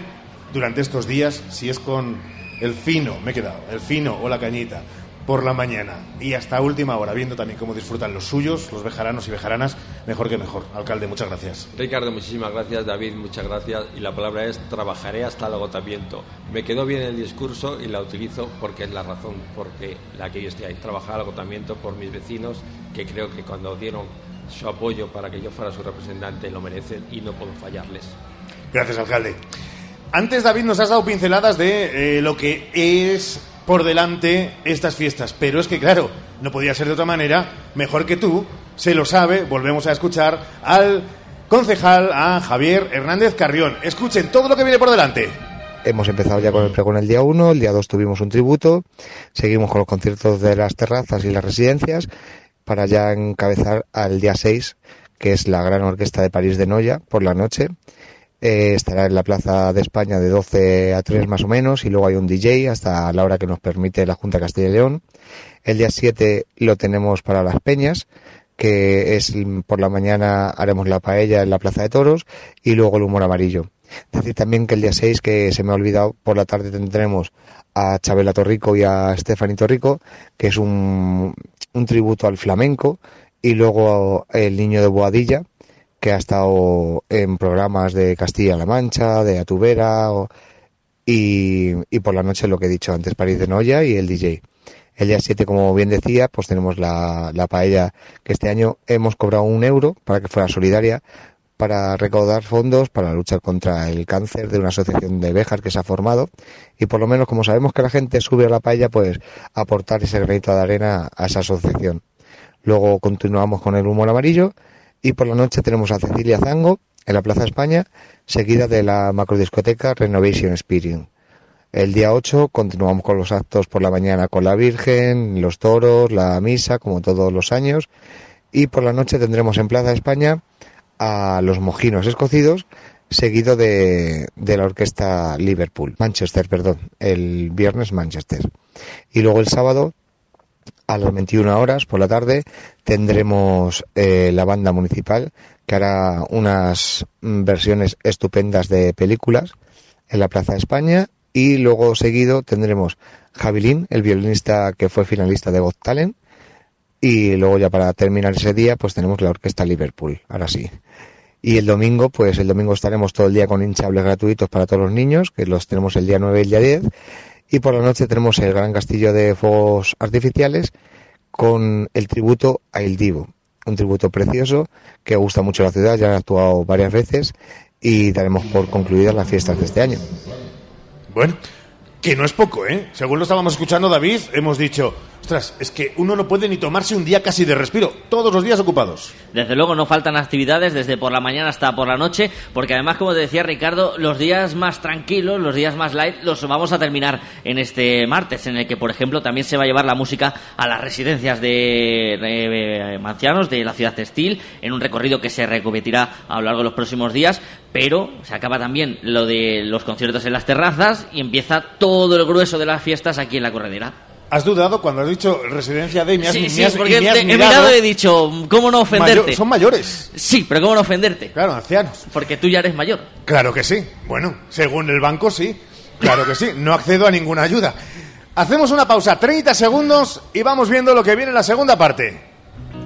durante estos días, si es con el fino, me he quedado, el fino o la cañita por la mañana y hasta última hora, viendo también cómo disfrutan los suyos, los bejaranos y bejaranas, mejor que mejor. Alcalde, muchas gracias.
Ricardo, muchísimas gracias. David, muchas gracias. Y la palabra es trabajaré hasta el agotamiento. Me quedó bien el discurso y la utilizo porque es la razón porque la que yo estoy ahí. Trabajar al agotamiento por mis vecinos que creo que cuando dieron su apoyo para que yo fuera su representante lo merecen y no puedo fallarles.
Gracias, alcalde. Antes, David, nos has dado pinceladas de eh, lo que es por delante estas fiestas. Pero es que, claro, no podía ser de otra manera. Mejor que tú, se lo sabe. Volvemos a escuchar al concejal, a Javier Hernández Carrión. Escuchen todo lo que viene por delante.
Hemos empezado ya con el pregón el día 1, el día 2 tuvimos un tributo, seguimos con los conciertos de las terrazas y las residencias para ya encabezar al día 6, que es la gran orquesta de París de Noya por la noche. Eh, estará en la Plaza de España de 12 a 3 más o menos y luego hay un DJ hasta la hora que nos permite la Junta Castilla y León. El día 7 lo tenemos para las peñas, que es por la mañana haremos la paella en la Plaza de Toros y luego el humor amarillo. Decir también que el día 6, que se me ha olvidado, por la tarde tendremos a Chabela Torrico y a Stephanie Torrico, que es un, un tributo al flamenco, y luego el niño de Boadilla, que ha estado en programas de Castilla-La Mancha, de Atubera, y, y, por la noche lo que he dicho antes, París de Noya y el DJ. El día 7, como bien decía, pues tenemos la, la paella que este año hemos cobrado un euro para que fuera solidaria para recaudar fondos para luchar contra el cáncer de una asociación de vejas que se ha formado y por lo menos como sabemos que la gente sube a la paella pues aportar ese granito de arena a esa asociación. Luego continuamos con el humor amarillo y por la noche tenemos a Cecilia Zango en la Plaza España, seguida de la macrodiscoteca Renovation Experience. El día 8 continuamos con los actos por la mañana con la Virgen, los toros, la misa, como todos los años. Y por la noche tendremos en Plaza España a los mojinos escocidos, seguido de, de la orquesta Liverpool, Manchester, perdón, el viernes Manchester. Y luego el sábado a las 21 horas por la tarde tendremos eh, la banda municipal que hará unas versiones estupendas de películas en la Plaza de España. Y luego seguido tendremos Javilín, el violinista que fue finalista de Got Talent. Y luego ya para terminar ese día pues tenemos la orquesta Liverpool, ahora sí. Y el domingo, pues el domingo estaremos todo el día con hinchables gratuitos para todos los niños, que los tenemos el día 9 y el día 10 y por la noche tenemos el gran castillo de fuegos artificiales con el tributo a El Divo, un tributo precioso que gusta mucho la ciudad, ya han actuado varias veces y daremos por concluidas las fiestas de este año.
Bueno, que no es poco, ¿eh? Según lo estábamos escuchando, David, hemos dicho, ostras, es que uno no puede ni tomarse un día casi de respiro, todos los días ocupados.
Desde luego no faltan actividades desde por la mañana hasta por la noche, porque además, como te decía Ricardo, los días más tranquilos, los días más light, los vamos a terminar en este martes, en el que, por ejemplo, también se va a llevar la música a las residencias de, de mancianos de la ciudad textil, en un recorrido que se repetirá a lo largo de los próximos días, pero se acaba también lo de los conciertos en las terrazas y empieza todo el grueso de las fiestas aquí en la corredera.
¿Has dudado cuando has dicho residencia de y me has,
sí,
sí,
porque he mirado y he dicho, ¿cómo no ofenderte?
son mayores.
Sí, pero ¿cómo no ofenderte?
Claro, ancianos.
Porque tú ya eres mayor.
Claro que sí. Bueno, según el banco sí. Claro que sí. No accedo a ninguna ayuda. Hacemos una pausa, 30 segundos, y vamos viendo lo que viene en la segunda parte.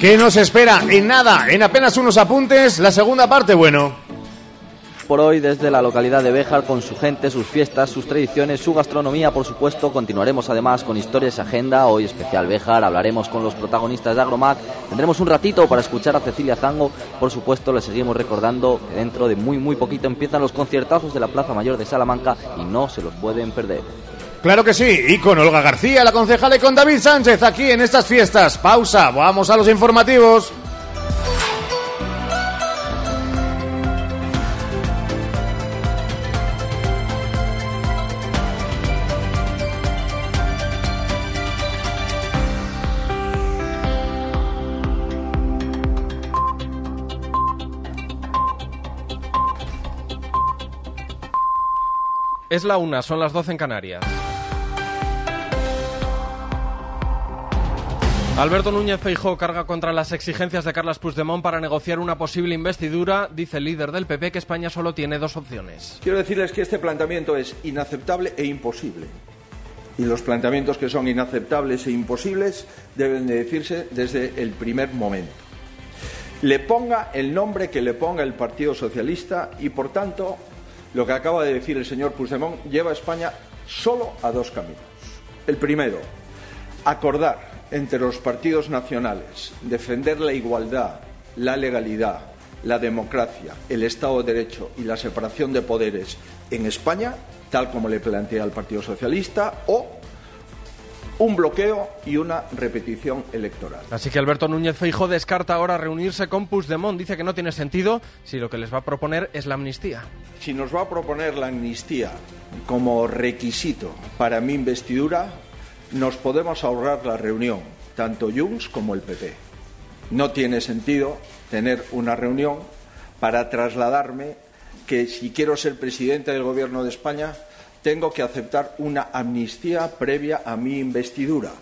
¿Qué nos espera? En nada, en apenas unos apuntes, la segunda parte, bueno.
Por hoy, desde la localidad de Béjar, con su gente, sus fiestas, sus tradiciones, su gastronomía, por supuesto, continuaremos además con historias y agenda. Hoy especial Béjar, hablaremos con los protagonistas de Agromac. Tendremos un ratito para escuchar a Cecilia Zango. Por supuesto, le seguimos recordando que dentro de muy, muy poquito empiezan los conciertazos de la Plaza Mayor de Salamanca y no se los pueden perder.
Claro que sí, y con Olga García, la concejala, y con David Sánchez aquí en estas fiestas. Pausa, vamos a los informativos.
Es la una, son las 12 en Canarias. Alberto Núñez Feijó carga contra las exigencias de Carles Puigdemont para negociar una posible investidura. Dice el líder del PP que España solo tiene dos opciones.
Quiero decirles que este planteamiento es inaceptable e imposible. Y los planteamientos que son inaceptables e imposibles deben de decirse desde el primer momento. Le ponga el nombre que le ponga el Partido Socialista y, por tanto, lo que acaba de decir el señor Puigdemont lleva a España solo a dos caminos. El primero, acordar entre los partidos nacionales, defender la igualdad, la legalidad, la democracia, el Estado de Derecho y la separación de poderes en España, tal como le plantea el Partido Socialista, o un bloqueo y una repetición electoral.
Así que Alberto Núñez Feijo descarta ahora reunirse con Puigdemont. Dice que no tiene sentido si lo que les va a proponer es la amnistía.
Si nos va a proponer la amnistía como requisito para mi investidura, nos podemos ahorrar la reunión, tanto Junts como el PP. No tiene sentido tener una reunión para trasladarme que si quiero ser presidente del Gobierno de España tengo que aceptar una amnistía previa a mi investidura.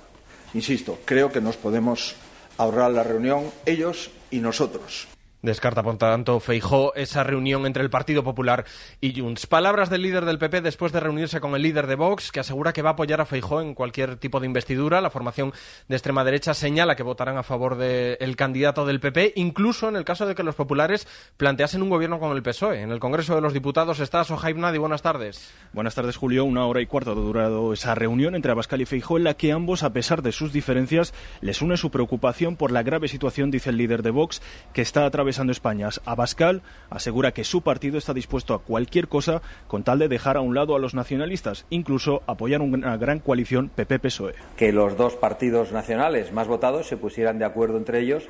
Insisto, creo que nos podemos ahorrar la reunión ellos y nosotros.
Descarta, por tanto, Feijó esa reunión entre el Partido Popular y Junts. Palabras del líder del PP después de reunirse con el líder de Vox, que asegura que va a apoyar a Feijó en cualquier tipo de investidura. La formación de extrema derecha señala que votarán a favor del candidato del PP, incluso en el caso de que los populares planteasen un gobierno con el PSOE. En el Congreso de los Diputados está Sohaib Nadi. Buenas tardes.
Buenas tardes, Julio. Una hora y cuarto ha durado esa reunión entre Abascal y Feijó, en la que ambos, a pesar de sus diferencias, les une su preocupación por la grave situación, dice el líder de Vox, que está atravesando España. Abascal asegura que su partido está dispuesto a cualquier cosa con tal de dejar a un lado a los nacionalistas, incluso apoyar una gran coalición PP-PSOE.
Que los dos partidos nacionales más votados se pusieran de acuerdo entre ellos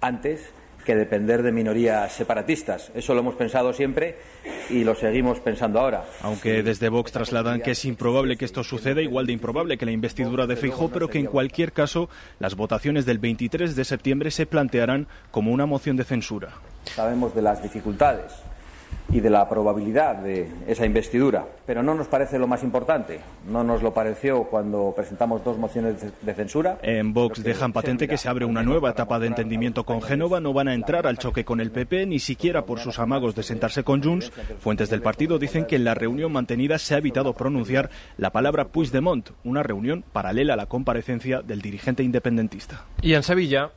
antes que depender de minorías separatistas. Eso lo hemos pensado siempre y lo seguimos pensando ahora.
Aunque desde Vox trasladan que es improbable que esto suceda, igual de improbable que la investidura de Feijóo, pero que en cualquier caso las votaciones del 23 de septiembre se plantearán como una moción de censura.
Sabemos de las dificultades y de la probabilidad de esa investidura, pero no nos parece lo más importante. No nos lo pareció cuando presentamos dos mociones de censura.
En Vox dejan patente que se abre una nueva etapa de entendimiento con Génova. No van a entrar al choque con el PP, ni siquiera por sus amagos de sentarse con Junts. Fuentes del partido dicen que en la reunión mantenida se ha evitado pronunciar la palabra Puigdemont, una reunión paralela a la comparecencia del dirigente independentista.
Y en Sevilla.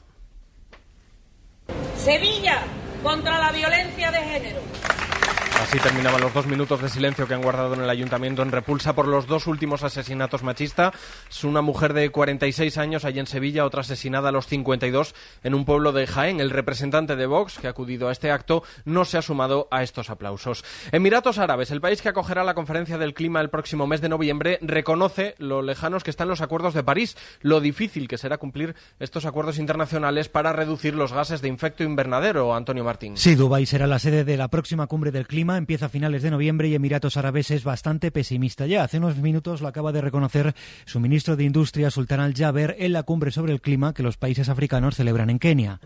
Sevilla contra la violencia de género.
Así terminaban los dos minutos de silencio que han guardado en el ayuntamiento en repulsa por los dos últimos asesinatos machistas. Una mujer de 46 años allí en Sevilla, otra asesinada a los 52 en un pueblo de Jaén. El representante de Vox, que ha acudido a este acto, no se ha sumado a estos aplausos. Emiratos Árabes, el país que acogerá la conferencia del clima el próximo mes de noviembre, reconoce lo lejanos que están los acuerdos de París, lo difícil que será cumplir estos acuerdos internacionales para reducir los gases de efecto invernadero. Antonio Martín.
Sí, Dubái será la sede de la próxima cumbre del clima
clima empieza a finales de noviembre y Emiratos Árabes es bastante pesimista ya. Hace unos minutos lo acaba de reconocer su ministro de Industria, Sultan al-Jaber, en la cumbre sobre el clima que los países africanos celebran en Kenia.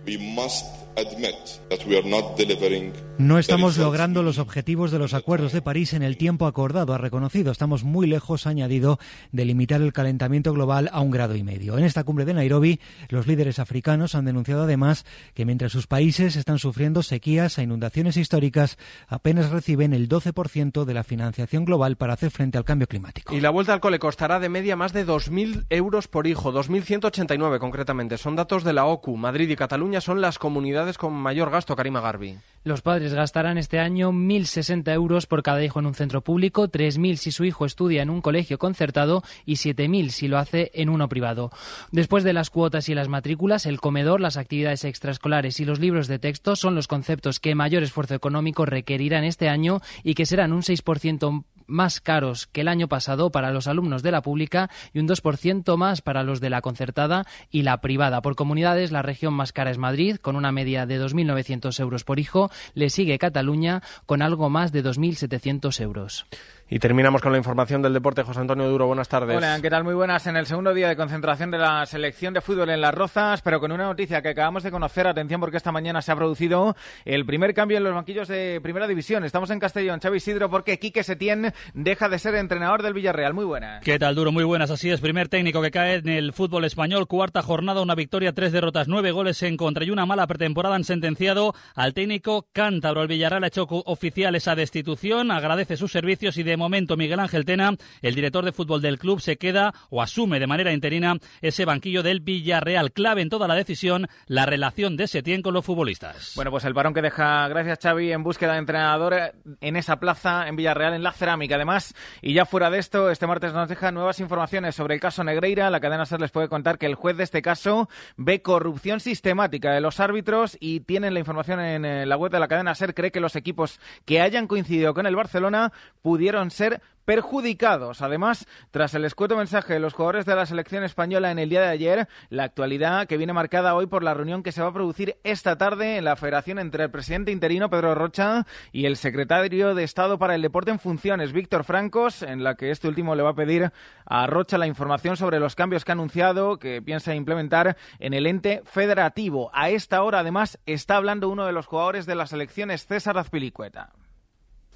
No estamos logrando los objetivos de los acuerdos de París en el tiempo acordado, ha reconocido. Estamos muy lejos, ha añadido, de limitar el calentamiento global a un grado y medio. En esta cumbre de Nairobi, los líderes africanos han denunciado además que mientras sus países están sufriendo sequías e inundaciones históricas, apenas reciben el 12% de la financiación global para hacer frente al cambio climático.
Y la vuelta al cole costará de media más de 2.000 euros por hijo, 2.189 concretamente. Son datos de la OCU. Madrid y Cataluña son las comunidades con mayor gasto, Karima Garbi.
Los padres gastarán este año 1.060 euros por cada hijo en un centro público, 3.000 si su hijo estudia en un colegio concertado y 7.000 si lo hace en uno privado. Después de las cuotas y las matrículas, el comedor, las actividades extraescolares y los libros de texto son los conceptos que mayor esfuerzo económico requerirán este año y que serán un 6% más caros que el año pasado para los alumnos de la pública y un 2% más para los de la concertada y la privada. Por comunidades, la región más cara es Madrid, con una media de 2.900 euros por hijo. Le sigue Cataluña, con algo más de 2.700 euros.
Y terminamos con la información del deporte. José Antonio Duro, buenas tardes.
Hola, ¿qué tal? Muy buenas. En el segundo día de concentración de la selección de fútbol en Las Rozas, pero con una noticia que acabamos de conocer. Atención, porque esta mañana se ha producido el primer cambio en los banquillos de Primera División. Estamos en Castellón, Xavi Isidro, porque Quique Setién deja de ser entrenador del Villarreal. Muy buenas.
¿Qué tal, Duro? Muy buenas. Así es, primer técnico que cae en el fútbol español. Cuarta jornada, una victoria, tres derrotas, nueve goles en contra y una mala pretemporada han sentenciado al técnico cántabro. El Villarreal ha hecho oficial esa destitución, agradece sus servicios y de momento Miguel Ángel el Tena, el director de fútbol del club, se queda o asume de manera interina ese banquillo del Villarreal. Clave en toda la decisión la relación de Setién con los futbolistas.
Bueno, pues el varón que deja, gracias Xavi, en búsqueda de entrenador en esa plaza en Villarreal, en la cerámica. Además, y ya fuera de esto, este martes nos deja nuevas informaciones sobre el caso Negreira. La cadena SER les puede contar que el juez de este caso ve corrupción sistemática de los árbitros y tienen la información en eh, la web de la cadena SER. Cree que los equipos que hayan coincidido con el Barcelona pudieron ser perjudicados. Además, tras el escueto mensaje de los jugadores de la selección española en el día de ayer, la actualidad que viene marcada hoy por la reunión que se va a producir esta tarde en la federación entre el presidente interino Pedro Rocha y el secretario de Estado para el Deporte en funciones, Víctor Francos, en la que este último le va a pedir a Rocha la información sobre los cambios que ha anunciado que piensa implementar en el ente federativo. A esta hora, además, está hablando uno de los jugadores de las selecciones, César Azpilicueta.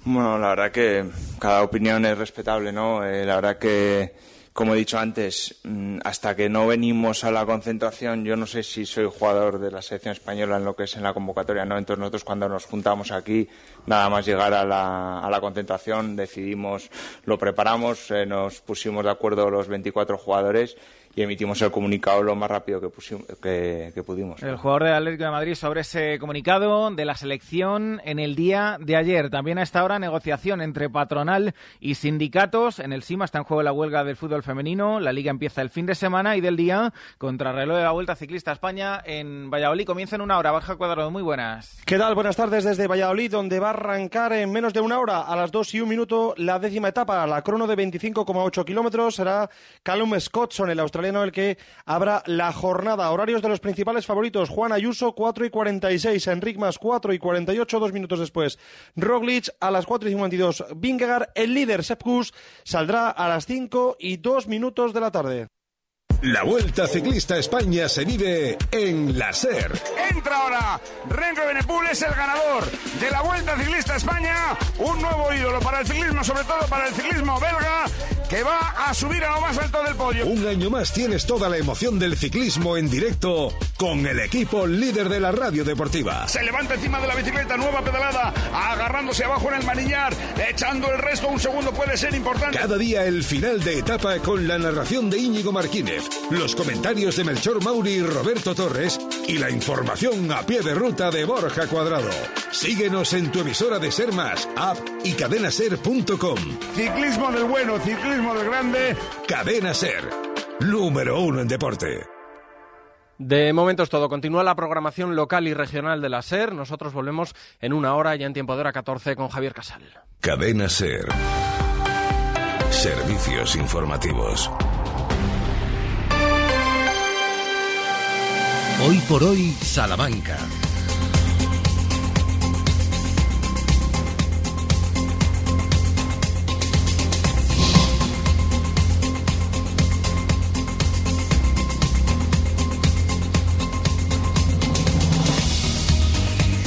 Bueno, la verdad que cada opinión es respetable, ¿no? Eh, la verdad que, como he dicho antes, mm, hasta que no venimos a la concentración, yo no sé si soy jugador de la selección española en lo que es en la convocatoria, ¿no? Entonces nosotros cuando nos juntamos aquí, nada más llegar a la, concentración, decidimos, lo preparamos, eh, nos pusimos de acuerdo los 24 jugadores y emitimos el comunicado lo más rápido que, pusimos, que, pudimos.
El jugador del Atlético de Madrid sobre ese comunicado de la selección en el día de ayer. También a esta hora negociación entre patronal y sindicatos. En el CIMA está en juego la huelga del fútbol femenino. La liga empieza el fin de semana y del día contra reloj de la Vuelta Ciclista España en Valladolid. Comienza en una hora. Baja Cuadrado, muy buenas.
¿Qué tal? Buenas tardes desde Valladolid, donde va a arrancar en menos de una hora, a las dos y un minuto, la décima etapa. La crono de 25,8 kilómetros será Callum Scottson, el australiano el que habrá la jornada. Horarios de los principales favoritos. Juan Ayuso, 4 y 46. Enric Mas, 4 y 48, dos minutos después. Roglic a las 4 y 52. Vingegaard, el líder, Sepp saldrá a las 5 y 2 minutos de la tarde.
La Vuelta Ciclista España se vive en la SER.
Entra ahora, Renko Benepul es el ganador de la Vuelta Ciclista España, un nuevo ídolo para el ciclismo, sobre todo para el ciclismo belga, que va a subir a lo más alto del podio.
Un año más tienes toda la emoción del ciclismo en directo con el equipo líder de la radio deportiva.
Se levanta encima de la bicicleta, nueva pedalada, agarrándose abajo en el manillar, echando el resto, un segundo puede ser importante.
Cada día el final de etapa con la narración de Íñigo Martínez los comentarios de Melchor Mauri y Roberto Torres y la información a pie de ruta de Borja Cuadrado. Síguenos en tu emisora de Ser Más, app y cadenaser.com.
Ciclismo del bueno, ciclismo del grande.
Cadena Ser, número uno en deporte.
De momento es todo. Continúa la programación local y regional de la SER. Nosotros volvemos en una hora, ya en tiempo de hora 14, con Javier Casal.
Cadena SER. Servicios informativos. Hoy por hoy, Salamanca.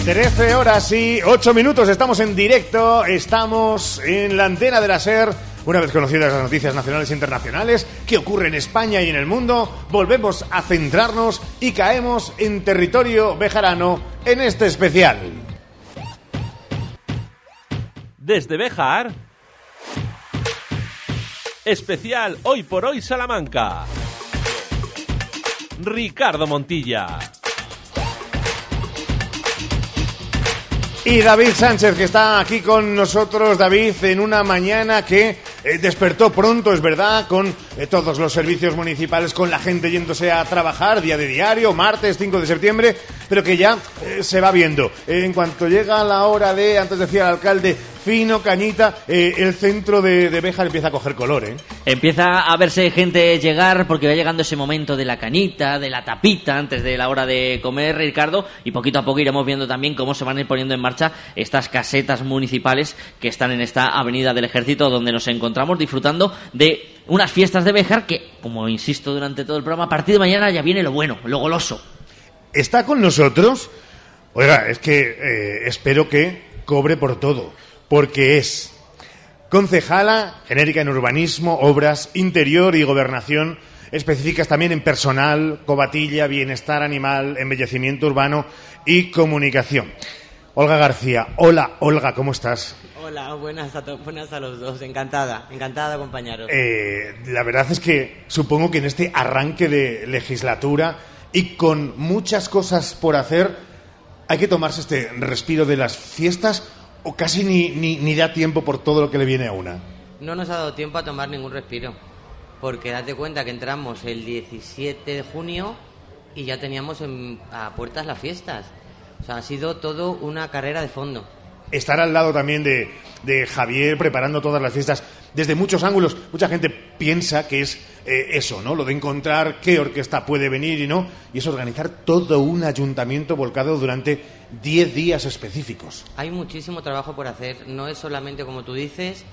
Trece horas y ocho minutos, estamos en directo, estamos en la antena de la SER una vez conocidas las noticias nacionales e internacionales que ocurre en España y en el mundo, volvemos a centrarnos y caemos en territorio bejarano en este especial.
Desde Bejar, especial Hoy por Hoy Salamanca. Ricardo Montilla.
Y David Sánchez, que está aquí con nosotros, David, en una mañana que eh, despertó pronto, es verdad, con eh, todos los servicios municipales, con la gente yéndose a trabajar, día de diario, martes 5 de septiembre, pero que ya eh, se va viendo. en cuanto llega la hora de, antes decía el alcalde, fino, cañita, eh, el centro de, de Béjar empieza a coger color, ¿eh?
Empieza a verse gente llegar porque va llegando ese momento de la cañita, de la tapita antes de la hora de comer, Ricardo, y poquito a poco iremos viendo también cómo se van a ir poniendo en marcha estas casetas municipales que están en esta avenida del ejército donde nos encontramos disfrutando de unas fiestas de Béjar que, como insisto durante todo el programa, a partir de mañana ya viene lo bueno, lo goloso.
¿Está con nosotros? Oiga, es que eh, espero que cobre por todo porque es concejala genérica en urbanismo, obras, interior y gobernación, específicas también en personal, cobatilla, bienestar animal, embellecimiento urbano y comunicación. Olga García, hola Olga, ¿cómo estás?
Hola, buenas a, buenas a los dos, encantada, encantada de acompañaros.
Eh, la verdad es que supongo que en este arranque de legislatura y con muchas cosas por hacer, hay que tomarse este respiro de las fiestas o casi ni, ni, ni, da tiempo por todo lo que le viene a una?
No nos ha dado tiempo a tomar ningún respiro, porque date cuenta que entramos el 17 de junio y ya teníamos en, a puertas las fiestas. O sea, ha sido todo una carrera de fondo.
Estar al lado también de, de Javier preparando todas las fiestas desde muchos ángulos. Mucha gente piensa que es eh, eso, ¿no? Lo de encontrar qué orquesta puede venir y no, y es organizar todo un ayuntamiento volcado durante 10 días específicos.
Hay muchísimo trabajo por hacer, no es solamente como tú dices,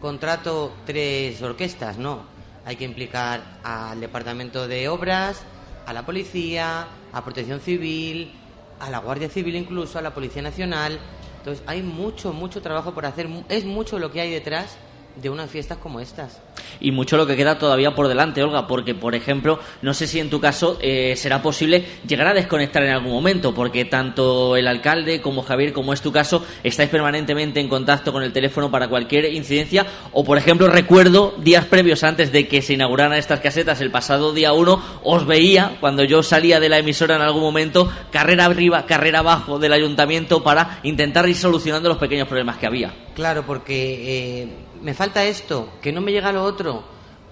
contrato tres orquestas, no. Hay que implicar al Departamento de Obras, a la Policía, a Protección Civil, a la Guardia Civil incluso, a la Policía Nacional. Entonces hay mucho, mucho trabajo por hacer, es mucho lo que hay detrás de unas fiestas como estas.
Y mucho lo que queda todavía por delante, Olga, porque, por ejemplo, no sé si en tu caso eh, será posible llegar a desconectar en algún momento, porque tanto el alcalde como Javier, como es tu caso, estáis permanentemente en contacto con el teléfono para cualquier incidencia, o, por ejemplo, recuerdo días previos antes de que se inauguraran estas casetas, el pasado día 1, os veía, cuando yo salía de la emisora en algún momento, carrera arriba, carrera abajo del ayuntamiento para intentar ir solucionando los pequeños problemas que había.
Claro, porque... Eh me falta esto, que no me llega lo otro,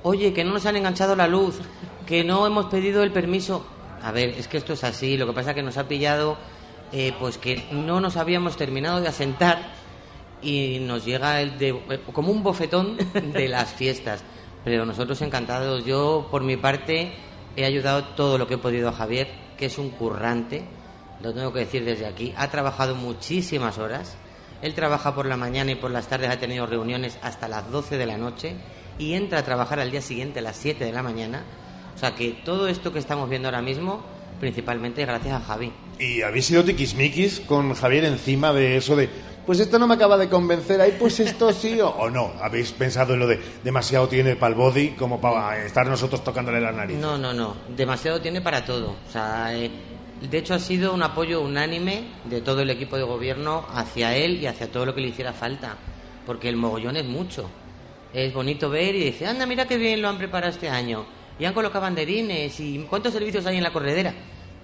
oye, que no nos han enganchado la luz, que no hemos pedido el permiso. A ver, es que esto es así, lo que pasa es que nos ha pillado, eh, pues que no nos habíamos terminado de asentar y nos llega el de, eh, como un bofetón de las fiestas. Pero nosotros encantados, yo por mi parte he ayudado todo lo que he podido a Javier, que es un currante, lo tengo que decir desde aquí, ha trabajado muchísimas horas él trabaja por la mañana y por las tardes ha tenido reuniones hasta las 12 de la noche y entra a trabajar al día siguiente a las 7 de la mañana. O sea que todo esto que estamos viendo ahora mismo, principalmente gracias a Javi.
¿Y habéis sido tiquismiquis con Javier encima de eso de, pues esto no me acaba de convencer, ahí pues esto sí o, no? ¿Habéis pensado en lo de demasiado tiene para el body como para estar nosotros tocándole la nariz?
No, no, no, demasiado tiene para todo. O sea, eh, de hecho, ha sido un apoyo unánime de todo el equipo de gobierno hacia él y hacia todo lo que le hiciera falta, porque el mogollón es mucho. Es bonito ver y dice, anda, mira qué bien lo han preparado este año. Y han colocado banderines y cuántos servicios hay en la corredera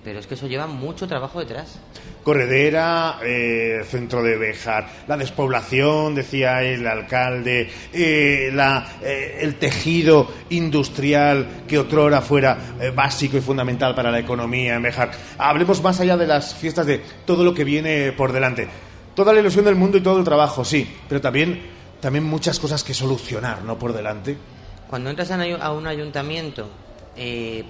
pero es que eso lleva mucho trabajo detrás.
Corredera, eh, centro de Bejar, la despoblación, decía el alcalde, eh, la, eh, el tejido industrial que otrora fuera básico y fundamental para la economía en Bejar. Hablemos más allá de las fiestas, de todo lo que viene por delante. Toda la ilusión del mundo y todo el trabajo, sí, pero también, también muchas cosas que solucionar, ¿no? Por delante.
Cuando entras a un ayuntamiento,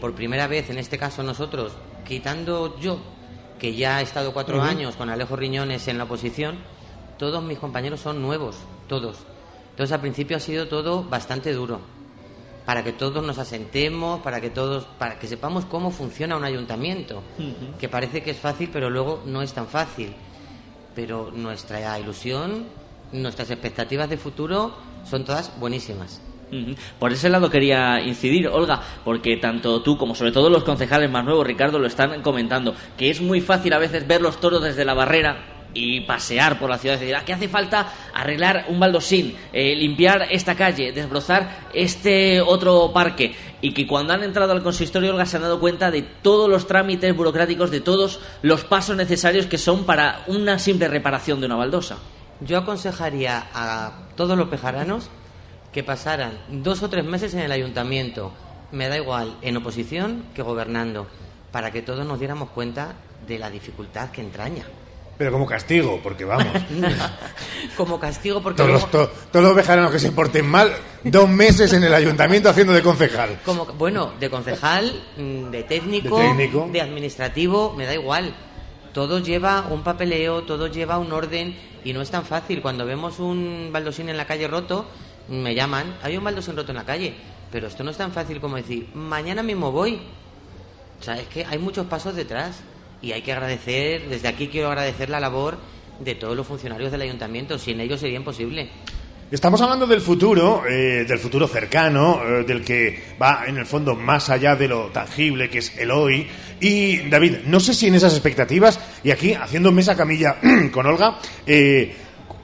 por primera vez, en este caso nosotros, quitando yo, que ya he estado cuatro años con Alejo Riñones en la oposición, todos mis compañeros son nuevos, todos. Entonces al principio ha sido todo bastante duro, para que todos nos asentemos, para que todos, para que sepamos cómo funciona un ayuntamiento, que parece que es fácil, pero luego no es tan fácil. pero nuestra ilusión, nuestras expectativas de futuro son todas buenísimas.
Por ese lado quería incidir, Olga, porque tanto tú como sobre todo los concejales más nuevos, Ricardo, lo están comentando, que es muy fácil a veces ver los toros desde la barrera y pasear por la ciudad y decir, ¿a qué hace falta arreglar un baldosín, eh, limpiar esta calle, desbrozar este otro parque? Y que cuando han entrado al consistorio, Olga, se han dado cuenta de todos los trámites burocráticos, de todos los pasos necesarios que son para una simple reparación de una baldosa.
Yo aconsejaría a todos los pejaranos que pasaran dos o tres meses en el ayuntamiento, me da igual, en oposición que gobernando, para que todos nos diéramos cuenta de la dificultad que entraña.
Pero como castigo, porque vamos.
Como castigo, porque
Todos,
luego-
los- to- todos los vejaranos que se porten mal, dos meses en el ayuntamiento haciendo de concejal.
como, bueno, de concejal, mm, de técnico,
De técnico.
de administrativo, me da igual. Todo lleva un papeleo, todo lleva un orden y no es tan fácil. Cuando vemos un baldosín en la calle roto, me llaman, hay un baldosín roto en la calle, pero esto no es tan fácil como decir, mañana mismo voy. O sea, es que hay muchos pasos detrás y hay que agradecer, desde aquí quiero agradecer la labor de todos los funcionarios del ayuntamiento, sin ellos sería imposible.
Estamos hablando del futuro, eh, del futuro cercano, eh, del que va en el fondo más allá de lo tangible que es el hoy. Y David, no sé si en esas expectativas, y aquí haciendo mesa camilla con Olga, eh,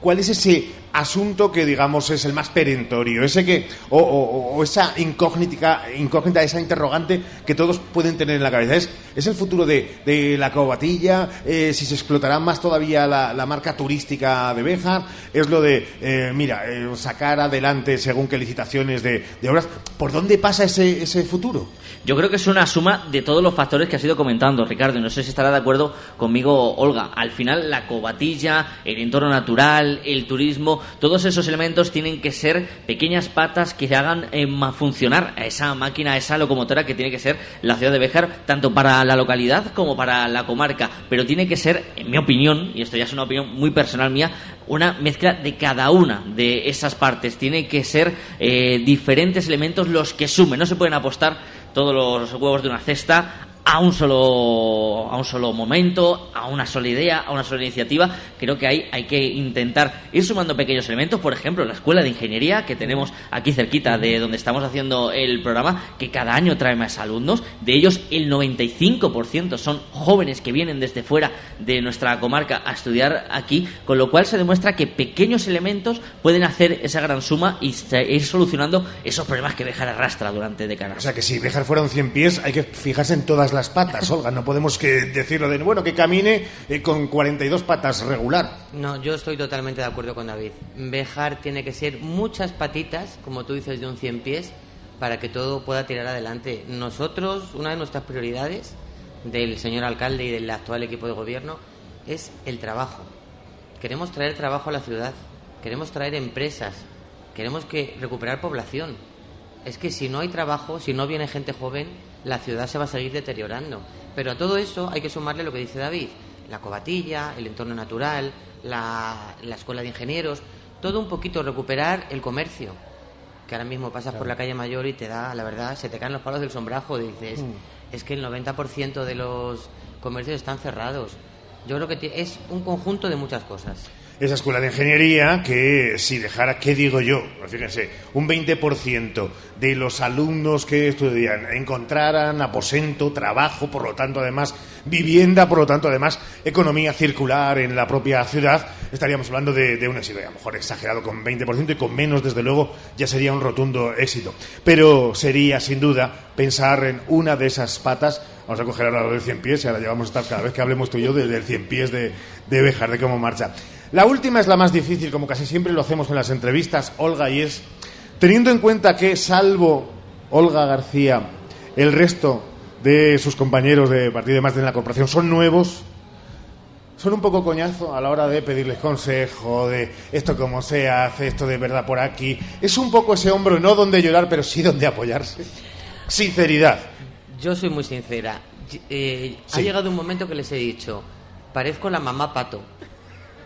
¿cuál es ese asunto que digamos es el más perentorio? Ese que, o, o- o esa incógnita, incógnita, esa interrogante que todos pueden tener en la cabeza. ¿Es, es el futuro de, de la cobatilla? Eh, ¿Si se explotará más todavía la, marca turística de Béjar? ¿Es lo de, eh, mira, eh, sacar adelante según qué licitaciones de, de obras? ¿Por dónde pasa ese, ese futuro?
Yo creo que es una suma de todos los factores que has ido comentando, Ricardo, y no sé si estará de acuerdo conmigo, Olga. Al final, la cobatilla, el entorno natural, el turismo, todos esos elementos tienen que ser pequeñas patas que hagan eh, funcionar a esa máquina, a esa locomotora que tiene que ser la ciudad de Béjar, tanto para la localidad como para la comarca. Pero tiene que ser, en mi opinión, y esto ya es una opinión muy personal mía, una mezcla de cada una de esas partes. Tiene que ser eh, diferentes elementos los que sumen. No se pueden apostar todos los huevos de una cesta a un solo a un solo momento, a una sola idea, a una sola iniciativa. Creo que hay, hay que intentar ir sumando pequeños elementos, por ejemplo, la escuela de ingeniería que tenemos aquí cerquita de donde estamos haciendo el programa, que cada año trae más alumnos. De ellos, el 95% son jóvenes que vienen desde fuera de nuestra comarca a estudiar aquí, con lo cual se demuestra que pequeños elementos pueden hacer esa gran suma y ir solucionando esos problemas que Bejar arrastra durante décadas.
O sea que si Béjar fuera un 100 pies hay que fijarse en todas las patas, Olga. No podemos que decirlo de, bueno, que camine eh, con 42 patas regular.
No, yo estoy totalmente de acuerdo con David. Bejar tiene que ser muchas patitas, como tú dices, de un 100 pies, para que todo pueda tirar adelante. Nosotros, una de nuestras prioridades del señor alcalde y del actual equipo de gobierno es el trabajo. Queremos traer trabajo a la ciudad, queremos traer empresas, queremos que recuperar población. Es que si no hay trabajo, si no viene gente joven, la ciudad se va a seguir deteriorando. Pero a todo eso hay que sumarle lo que dice David, la cobatilla, el entorno natural, la, la escuela de ingenieros, todo un poquito recuperar el comercio. Que ahora mismo pasas por la calle mayor y te da, la verdad, se te caen los palos del sombrajo. y Dices,
Mm.
es que el 90% de los comercios están cerrados. Yo creo que es un conjunto de muchas cosas.
Esa escuela de ingeniería que si dejara, ¿qué digo yo? Pues fíjense, un 20% de los alumnos que estudian encontraran aposento, trabajo, por lo tanto además vivienda, por lo tanto además economía circular en la propia ciudad, estaríamos hablando de, de un éxito, a lo mejor exagerado con 20% y con menos desde luego ya sería un rotundo éxito. Pero sería sin duda pensar en una de esas patas Vamos a coger ahora lo del 100 pies y ahora ya vamos a estar cada vez que hablemos tú y yo de- del 100 pies de, de Béjar, de cómo marcha. La última es la más difícil, como casi siempre lo hacemos en las entrevistas, Olga, y es, teniendo en cuenta que, salvo Olga García, el resto de sus compañeros de partido de más de la corporación son nuevos, son un poco coñazo a la hora de pedirles consejo, de esto como se hace, esto de verdad por aquí. Es un poco ese hombro, no donde llorar, pero sí donde apoyarse. Sinceridad.
Yo soy muy sincera. Eh, Ha llegado un momento que les he dicho, parezco la mamá pato.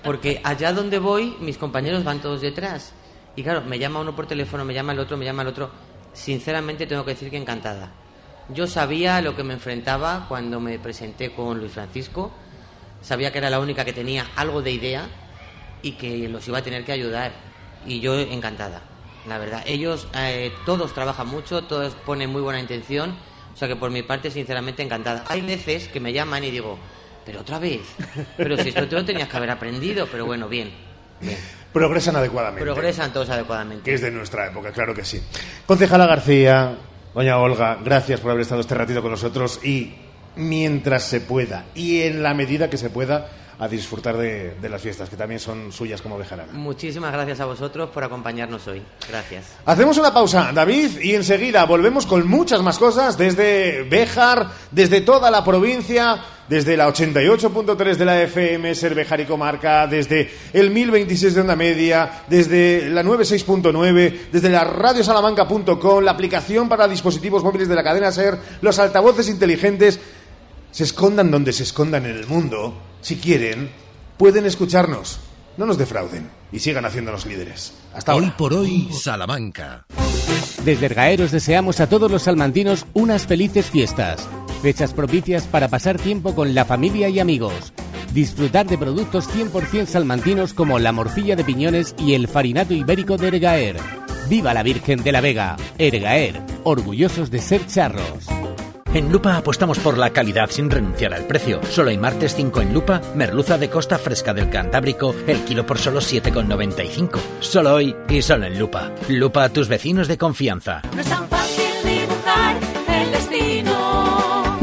Porque allá donde voy, mis compañeros van todos detrás. Y claro, me llama uno por teléfono, me llama el otro, me llama el otro. Sinceramente tengo que decir que encantada. Yo sabía lo que me enfrentaba cuando me presenté con Luis Francisco. sabía que era la única que tenía algo de idea y que los iba a tener que ayudar. Y yo encantada, la verdad. Ellos eh, todos trabajan mucho, todos ponen muy buena intención, o sea que por mi parte, sinceramente, encantada. Hay veces que me llaman y digo, pero otra vez, pero si esto te lo tenías que haber aprendido, pero bueno, bien. bien.
Progresan adecuadamente.
Progresan todos adecuadamente.
Que es de nuestra época, claro que sí. Concejala García, doña Olga, gracias por haber estado este ratito con nosotros y mientras se pueda y en la medida que se pueda a disfrutar de, de las fiestas, que también son suyas como Bejarana.
Muchísimas gracias a vosotros por acompañarnos hoy. Gracias.
Hacemos una pausa, David, y enseguida volvemos con muchas más cosas desde Béjar, desde toda la provincia, desde la 88.3 de la FM, Ser Béjar y Comarca, desde el 1026 de Onda Media, desde la 96.9, desde la radiosalamanca.com, la aplicación para dispositivos móviles de la cadena Ser, los altavoces inteligentes. Se escondan donde se escondan en el mundo, si quieren, pueden escucharnos. No nos defrauden y sigan haciéndonos líderes. Hasta
Hoy
ahora.
por hoy, Salamanca.
Desde Ergaer os deseamos a todos los salmantinos unas felices fiestas. Fechas propicias para pasar tiempo con la familia y amigos. Disfrutar de productos 100% salmantinos como la morcilla de piñones y el farinato ibérico de Ergaer. ¡Viva la Virgen de la Vega! Ergaer, orgullosos de ser charros.
En Lupa apostamos por la calidad sin renunciar al precio. Solo hay martes 5 en Lupa, merluza de costa fresca del Cantábrico, el kilo por solo 7,95. Solo hoy y solo en Lupa. Lupa, tus vecinos de confianza.
No es tan fácil dibujar.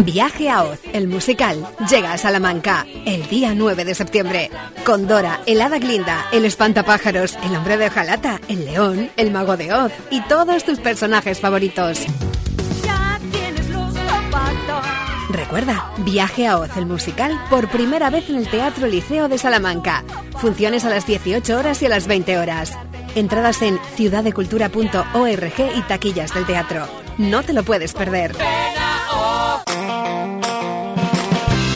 Viaje a Oz, el musical, llega a Salamanca el día 9 de septiembre. Con Dora, el hada Glinda, el espantapájaros, el hombre de hojalata, el león, el mago de Oz y todos tus personajes favoritos.
Ya tienes los zapatos.
Recuerda, Viaje a Oz, el musical, por primera vez en el Teatro Liceo de Salamanca. Funciones a las 18 horas y a las 20 horas. Entradas en ciudaddecultura.org y taquillas del teatro. No te lo puedes perder.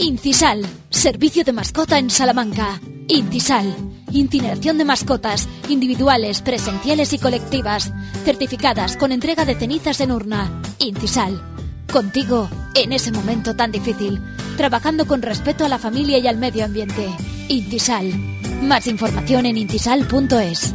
Incisal, servicio de mascota en Salamanca. Incisal, incineración de mascotas, individuales, presenciales y colectivas, certificadas con entrega de cenizas en urna. Incisal, contigo en ese momento tan difícil, trabajando con respeto a la familia y al medio ambiente. Incisal, más información en incisal.es.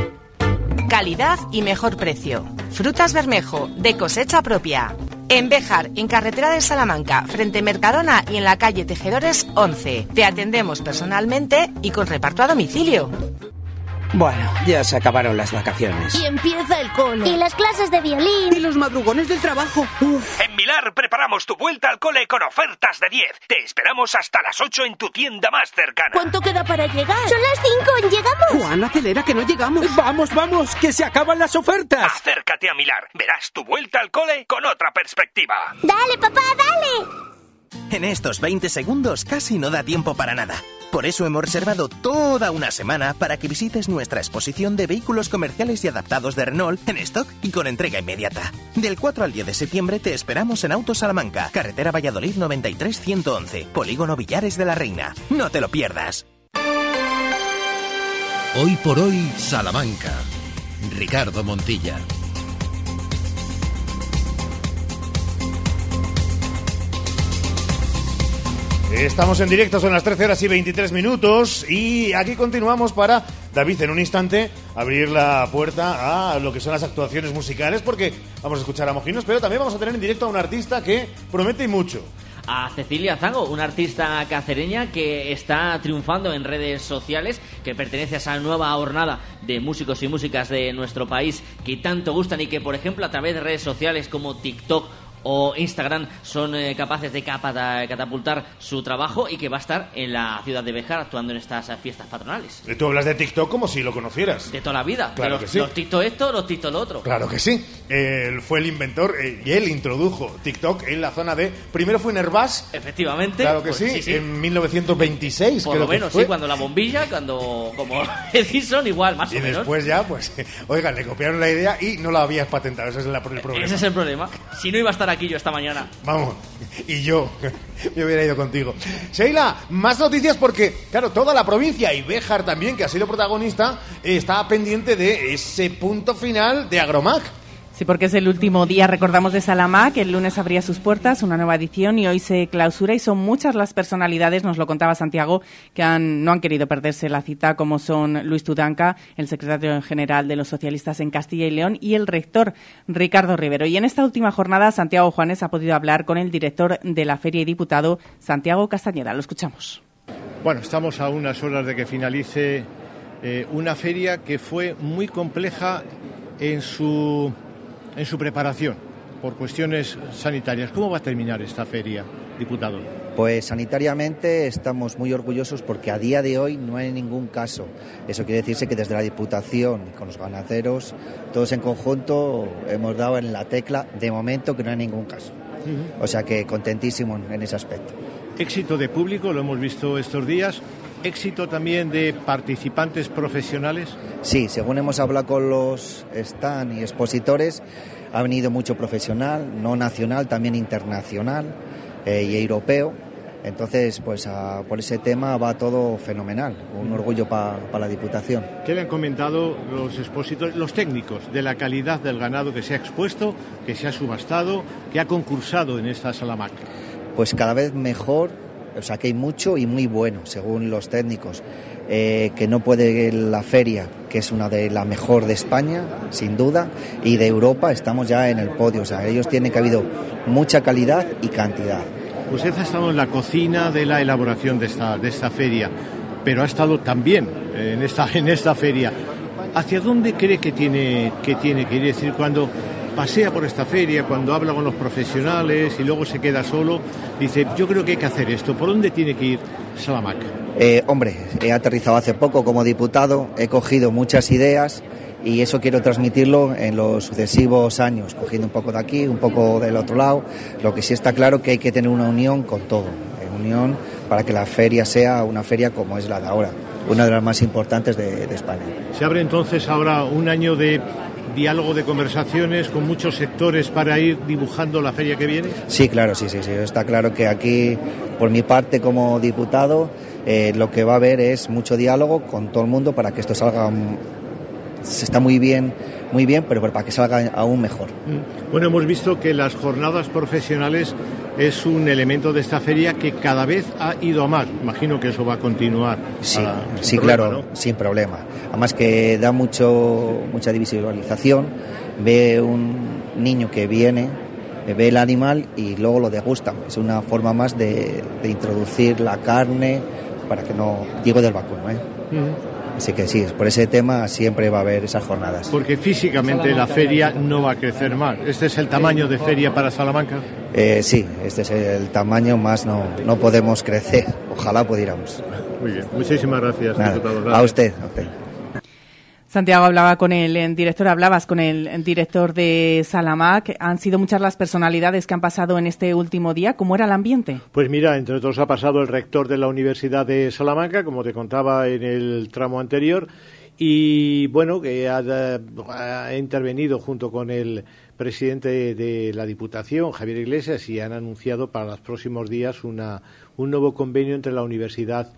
Calidad y mejor precio. Frutas Bermejo, de cosecha propia. En Béjar, en carretera de Salamanca, frente Mercadona y en la calle Tejedores 11. Te atendemos personalmente y con reparto a domicilio.
Bueno, ya se acabaron las vacaciones.
Y empieza el cole. Y las clases de violín.
Y los madrugones del trabajo. Uf.
En Milar preparamos tu vuelta al cole con ofertas de 10. Te esperamos hasta las 8 en tu tienda más cercana.
¿Cuánto queda para llegar? Son las 5, ¿llegamos?
Juan, acelera que no llegamos. Vamos, vamos, que se acaban las ofertas.
Acércate a Milar. Verás tu vuelta al cole con otra perspectiva.
Dale, papá, dale.
En estos 20 segundos casi no da tiempo para nada. Por eso hemos reservado toda una semana para que visites nuestra exposición de vehículos comerciales y adaptados de Renault en stock y con entrega inmediata. Del 4 al 10 de septiembre te esperamos en Auto Salamanca, carretera Valladolid 93-111, Polígono Villares de la Reina. No te lo pierdas.
Hoy por hoy, Salamanca. Ricardo Montilla.
Estamos en directo, son las 13 horas y 23 minutos y aquí continuamos para, David, en un instante abrir la puerta a lo que son las actuaciones musicales porque vamos a escuchar a Mojinos, pero también vamos a tener en directo a un artista que promete mucho.
a Cecilia Zango, una artista cacereña que está triunfando en redes sociales, que pertenece a esa nueva jornada de músicos y músicas de nuestro país que tanto gustan y que, por ejemplo, a través de redes sociales como TikTok o Instagram son eh, capaces de catapultar su trabajo y que va a estar en la ciudad de Bejar actuando en estas eh, fiestas patronales.
Tú hablas de TikTok como si lo conocieras.
De toda la vida.
Claro
los,
que sí.
Los TikTok esto, los TikTok lo otro.
Claro que sí. Él fue el inventor eh, y él introdujo TikTok en la zona de... Primero fue en Herbás.
Efectivamente.
Claro que
pues
sí, en 1926
Por
creo
lo menos,
que fue.
sí, cuando la bombilla, cuando como Edison, igual, más
Y
o menos.
después ya, pues, oigan, le copiaron la idea y no la habías patentado. Ese es el, el problema.
Ese es el problema. Si no iba a estar aquí yo esta mañana.
Vamos, y yo me hubiera ido contigo. Sheila, más noticias porque, claro, toda la provincia y Béjar también, que ha sido protagonista, eh, está pendiente de ese punto final de Agromac.
Sí, porque es el último día, recordamos, de Salamac. El lunes abría sus puertas, una nueva edición, y hoy se clausura. Y son muchas las personalidades, nos lo contaba Santiago, que han, no han querido perderse la cita, como son Luis Tudanca, el secretario general de los socialistas en Castilla y León, y el rector Ricardo Rivero. Y en esta última jornada, Santiago Juanes ha podido hablar con el director de la feria y diputado, Santiago Castañeda. Lo escuchamos.
Bueno, estamos a unas horas de que finalice eh, una feria que fue muy compleja en su en su preparación por cuestiones sanitarias. ¿Cómo va a terminar esta feria, diputado?
Pues sanitariamente estamos muy orgullosos porque a día de hoy no hay ningún caso. Eso quiere decirse que desde la Diputación, con los ganaderos, todos en conjunto hemos dado en la tecla de momento que no hay ningún caso. O sea que contentísimo en ese aspecto.
Éxito de público, lo hemos visto estos días. Éxito también de participantes profesionales.
Sí, según hemos hablado con los stand y expositores, ha venido mucho profesional, no nacional, también internacional eh, y europeo. Entonces, pues a, por ese tema va todo fenomenal. Un orgullo para pa la Diputación.
¿Qué le han comentado los expositores, los técnicos, de la calidad del ganado que se ha expuesto, que se ha subastado, que ha concursado en esta Salamac?
Pues cada vez mejor, o sea que hay mucho y muy bueno, según los técnicos. Eh, que no puede la feria, que es una de la mejor de España, sin duda, y de Europa estamos ya en el podio. O sea, ellos tienen que ha habido mucha calidad y cantidad.
Usted ha estado en la cocina de la elaboración de esta, de esta feria, pero ha estado también en esta, en esta feria. ¿Hacia dónde cree que tiene que, tiene que ir? Es decir, cuando pasea por esta feria, cuando habla con los profesionales y luego se queda solo, dice, yo creo que hay que hacer esto. ¿Por dónde tiene que ir Salamac?
Eh, hombre, he aterrizado hace poco como diputado, he cogido muchas ideas y eso quiero transmitirlo en los sucesivos años, cogiendo un poco de aquí, un poco del otro lado. Lo que sí está claro que hay que tener una unión con todo, unión para que la feria sea una feria como es la de ahora, una de las más importantes de, de España.
Se abre entonces ahora un año de diálogo de conversaciones con muchos sectores para ir dibujando la feria que viene?
Sí, claro, sí, sí, sí. Está claro que aquí, por mi parte como diputado, eh, lo que va a haber es mucho diálogo con todo el mundo para que esto salga se está muy bien, muy bien, pero para que salga aún mejor.
Bueno, hemos visto que las jornadas profesionales es un elemento de esta feria que cada vez ha ido a más. Imagino que eso va a continuar.
Sí,
a,
sí
problema,
claro,
¿no?
sin problema. Además que da mucho, mucha divisualización. Ve un niño que viene, ve el animal y luego lo degusta. Es una forma más de, de introducir la carne para que no digo del vacuno, ¿eh? Así que sí, por ese tema siempre va a haber esas jornadas.
Porque físicamente la feria no va a crecer más. ¿Este es el tamaño de feria para Salamanca?
Eh, sí, este es el tamaño, más no, no podemos crecer. Ojalá pudiéramos.
Muy bien, muchísimas gracias,
Nada,
diputado.
a usted, a usted.
Santiago hablaba con el director, hablabas con el director de Salamac. Han sido muchas las personalidades que han pasado en este último día. ¿Cómo era el ambiente?
Pues mira, entre otros ha pasado el rector de la Universidad de Salamanca, como te contaba en el tramo anterior, y bueno, que ha, intervenido junto con el presidente de la Diputación, Javier Iglesias, y han anunciado para los próximos días una, un nuevo convenio entre la universidad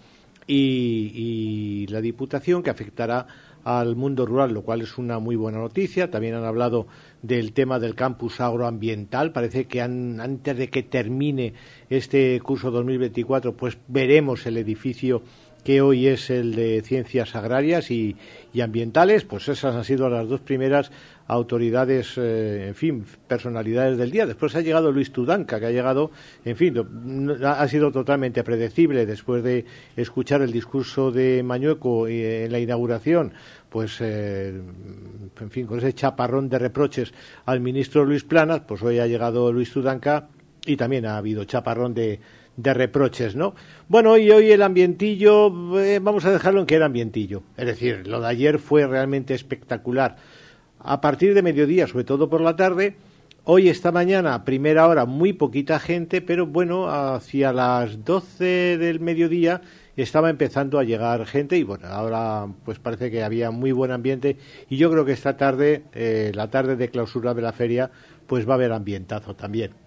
y la Diputación que afectará al mundo rural, lo cual es una muy buena noticia. También han hablado del tema del campus agroambiental. Parece que han- antes de que termine este curso 2024, pues veremos el edificio que hoy es el de ciencias agrarias y, y ambientales, pues esas han sido las dos primeras autoridades, eh, en fin, personalidades del día. Después ha llegado Luis Tudanca, que ha llegado, en fin, ha sido totalmente predecible después de escuchar el discurso de Mañueco en la inauguración, pues, eh, en fin, con ese chaparrón de reproches al ministro Luis Planas, pues hoy ha llegado Luis Tudanca y también ha habido chaparrón de, de reproches, ¿no? Bueno, y hoy el ambientillo, eh, vamos a dejarlo en que era ambientillo. Es decir, lo de ayer fue realmente espectacular a partir de mediodía, sobre todo por la tarde. Hoy, esta mañana, primera hora, muy poquita gente, pero bueno, hacia las 12 del mediodía estaba empezando a llegar gente y bueno, ahora pues parece que había muy buen ambiente y yo creo que esta tarde, eh, la tarde de clausura de la feria, pues va a haber ambientazo también.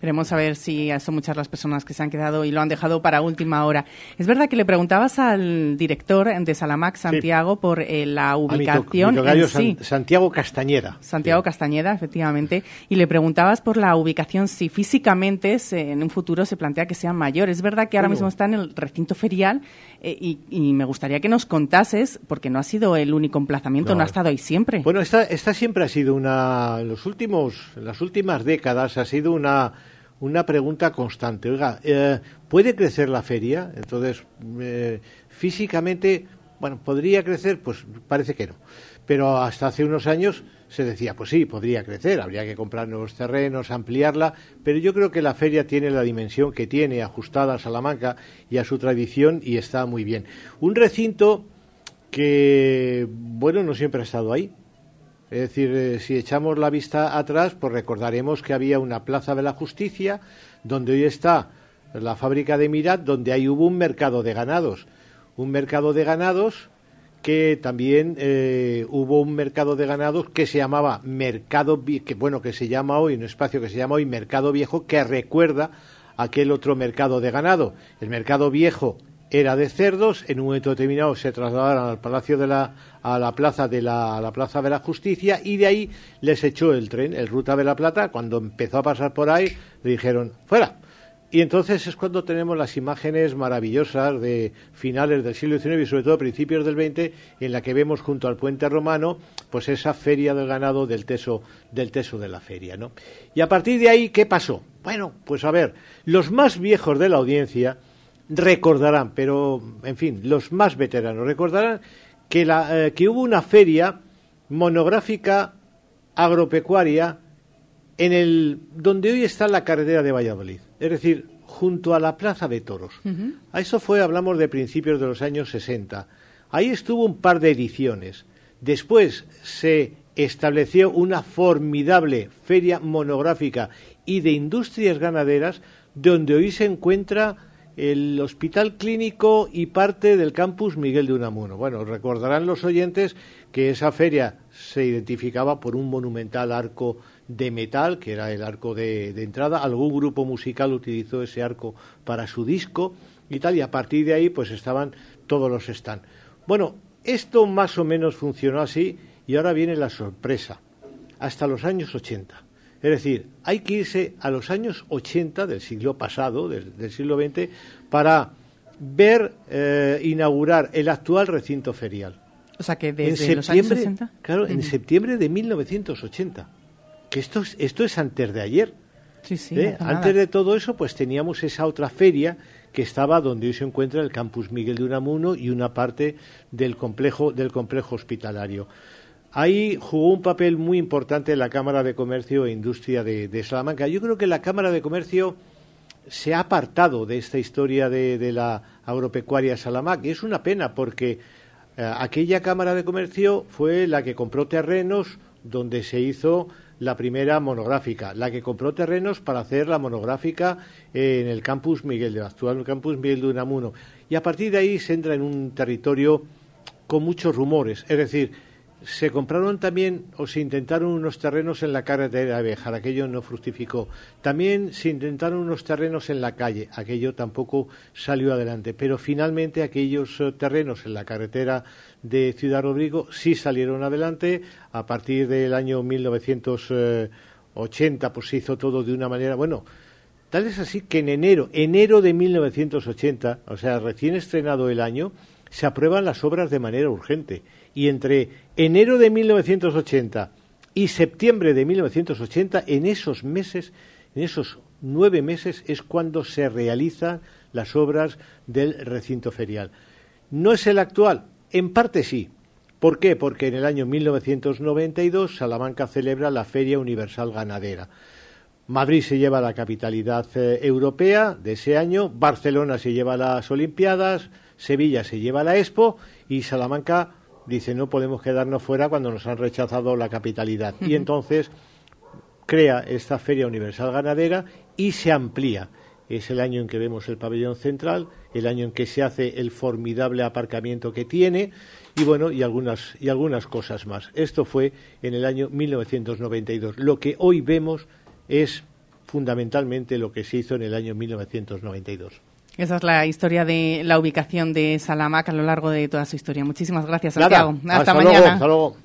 Veremos a ver si son muchas las personas que se han quedado y lo han dejado para última hora. Es verdad que le preguntabas al director de Salamac, Santiago, por eh, la ubicación.
sí. Santiago Castañeda.
Santiago Castañeda, efectivamente. Y le preguntabas por la ubicación, si físicamente en un futuro se plantea que sea mayor. Es verdad que ahora mismo está en el recinto ferial eh, y, me gustaría que nos contases, porque no ha sido el único emplazamiento, no, ha estado ahí siempre.
Bueno, esta, esta siempre ha sido una, en los últimos, en las últimas décadas ha sido una una pregunta constante. Oiga, eh, ¿puede crecer la feria? Entonces, eh, físicamente, bueno, ¿podría crecer? Pues parece que no. Pero hasta hace unos años se decía, pues sí, podría crecer, habría que comprar nuevos terrenos, ampliarla, pero yo creo que la feria tiene la dimensión que tiene, ajustada a Salamanca y a su tradición, y está muy bien. Un recinto que, bueno, no siempre ha estado ahí, es decir, eh, si echamos la vista atrás, pues recordaremos que había una plaza de la justicia, donde hoy está la fábrica de Mirat, donde ahí hubo un mercado de ganados. Un mercado de ganados que también eh, hubo un mercado de ganados que se llamaba Mercado, que bueno, que se llama hoy, un espacio que se llama hoy Mercado Viejo, que recuerda aquel otro mercado de ganado. El Mercado Viejo era de cerdos, en un momento determinado se trasladaron al Palacio de la a la plaza de la, plaza de la Justicia y de ahí les echó el tren, el Ruta de la Plata, cuando empezó a pasar por ahí le dijeron fuera. Y entonces es cuando tenemos las imágenes maravillosas de finales del siglo XIX y sobre todo principios del XX, en la que vemos junto al puente romano, pues esa feria del ganado del teso, del teso de la feria, ¿no? Y a partir de ahí, ¿qué pasó? Bueno, pues a ver, los más viejos de la audiencia, recordarán, pero en fin, los más veteranos recordarán que, la, eh, que hubo una feria monográfica agropecuaria en el donde hoy está la carretera de Valladolid, es decir, junto a la Plaza de Toros. A eso fue, hablamos de principios de los años 60. Ahí estuvo un par de ediciones. Después se estableció una formidable feria monográfica y de industrias ganaderas donde hoy se encuentra el Hospital Clínico y parte del campus Miguel de Unamuno. Bueno, recordarán los oyentes que esa feria se identificaba por un monumental arco de metal, que era el arco de, entrada. Algún grupo musical utilizó ese arco para su disco y tal, y a partir de ahí pues estaban todos los stands. Bueno, esto más o menos funcionó así y ahora viene la sorpresa. Hasta los años 80 es decir, hay que irse a los años 80 del siglo pasado, del, siglo XX, para ver eh, inaugurar el actual recinto ferial.
O sea que desde los años 60.
Claro, en septiembre de 1980. Que esto es, esto es antes de ayer.
Sí, sí,
¿Eh? Antes de todo eso, pues teníamos esa otra feria que estaba donde hoy se encuentra el campus Miguel de Unamuno y una parte del complejo del complejo hospitalario. Ahí jugó un papel muy importante la Cámara de Comercio e Industria de, Salamanca. Yo creo que la Cámara de Comercio se ha apartado de esta historia de, la agropecuaria Salamanca. Y es una pena porque eh, aquella Cámara de Comercio fue la que compró terrenos donde se hizo la primera monográfica, la que compró terrenos para hacer la monográfica en el campus Miguel de actual campus Miguel de Unamuno. Y a partir de ahí se entra en un territorio con muchos rumores. Es decir, se compraron también o se intentaron unos terrenos en la carretera de Béjar, aquello no fructificó. También se intentaron unos terrenos en la calle, aquello tampoco salió adelante. Pero finalmente aquellos eh, terrenos en la carretera de Ciudad Rodrigo sí salieron adelante. A partir del año 1980 pues se hizo todo de una manera, bueno, Tal es así que en enero, enero de 1980, o sea, recién estrenado el año, se aprueban las obras de manera urgente. Y entre enero de 1980 y septiembre de 1980, en esos meses, en esos nueve meses, es cuando se realizan las obras del recinto ferial. ¿No es el actual? En parte sí. ¿Por qué? Porque en el año 1992 Salamanca celebra la Feria Universal Ganadera. Madrid se lleva la capitalidad eh, europea de ese año, Barcelona se lleva las Olimpiadas, Sevilla se lleva la Expo y Salamanca dice no podemos quedarnos fuera cuando nos han rechazado la capitalidad. Y entonces crea esta Feria Universal Ganadera y se amplía. Es el año en que vemos el pabellón central, el año en que se hace el formidable aparcamiento que tiene y bueno, y algunas, y algunas cosas más. Esto fue en el año 1992. Lo que hoy vemos es fundamentalmente lo que se hizo en el año 1992.
Esa es la historia de la ubicación de Salamanca a lo largo de toda su historia. Muchísimas gracias, Santiago. hasta, mañana.
hasta luego.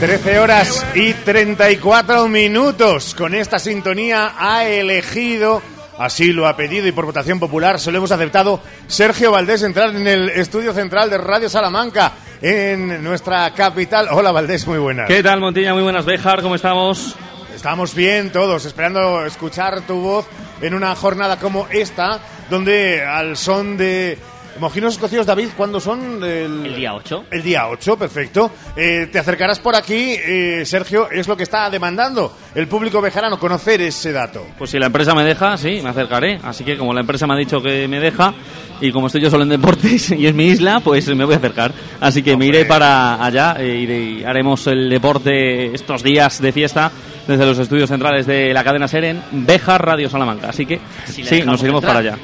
Trece horas y 34 minutos. Con esta sintonía ha elegido, así lo ha pedido y por votación popular se lo hemos aceptado, Sergio Valdés entrar en el estudio central de Radio Salamanca en nuestra capital. Hola Valdés, muy buenas.
¿Qué tal Montilla? Muy buenas, Bejar, ¿cómo estamos?
Estamos bien todos, esperando escuchar tu voz en una jornada como esta, donde al son de Mojinos escocidos, David, ¿cuándo son?
El, día 8.
El día 8, perfecto. Eh, te acercarás por aquí, eh, Sergio, es lo que está demandando el público bejarano, conocer ese dato.
Pues si la empresa me deja, sí, me acercaré. Así que como la empresa me ha dicho que me deja, y como estoy yo solo en deportes y es mi isla, pues me voy a acercar. Así que me iré para allá eh, y haremos el deporte estos días de fiesta desde los estudios centrales de la cadena Seren, Bejar Radio Salamanca. Así que sí, nos iremos para allá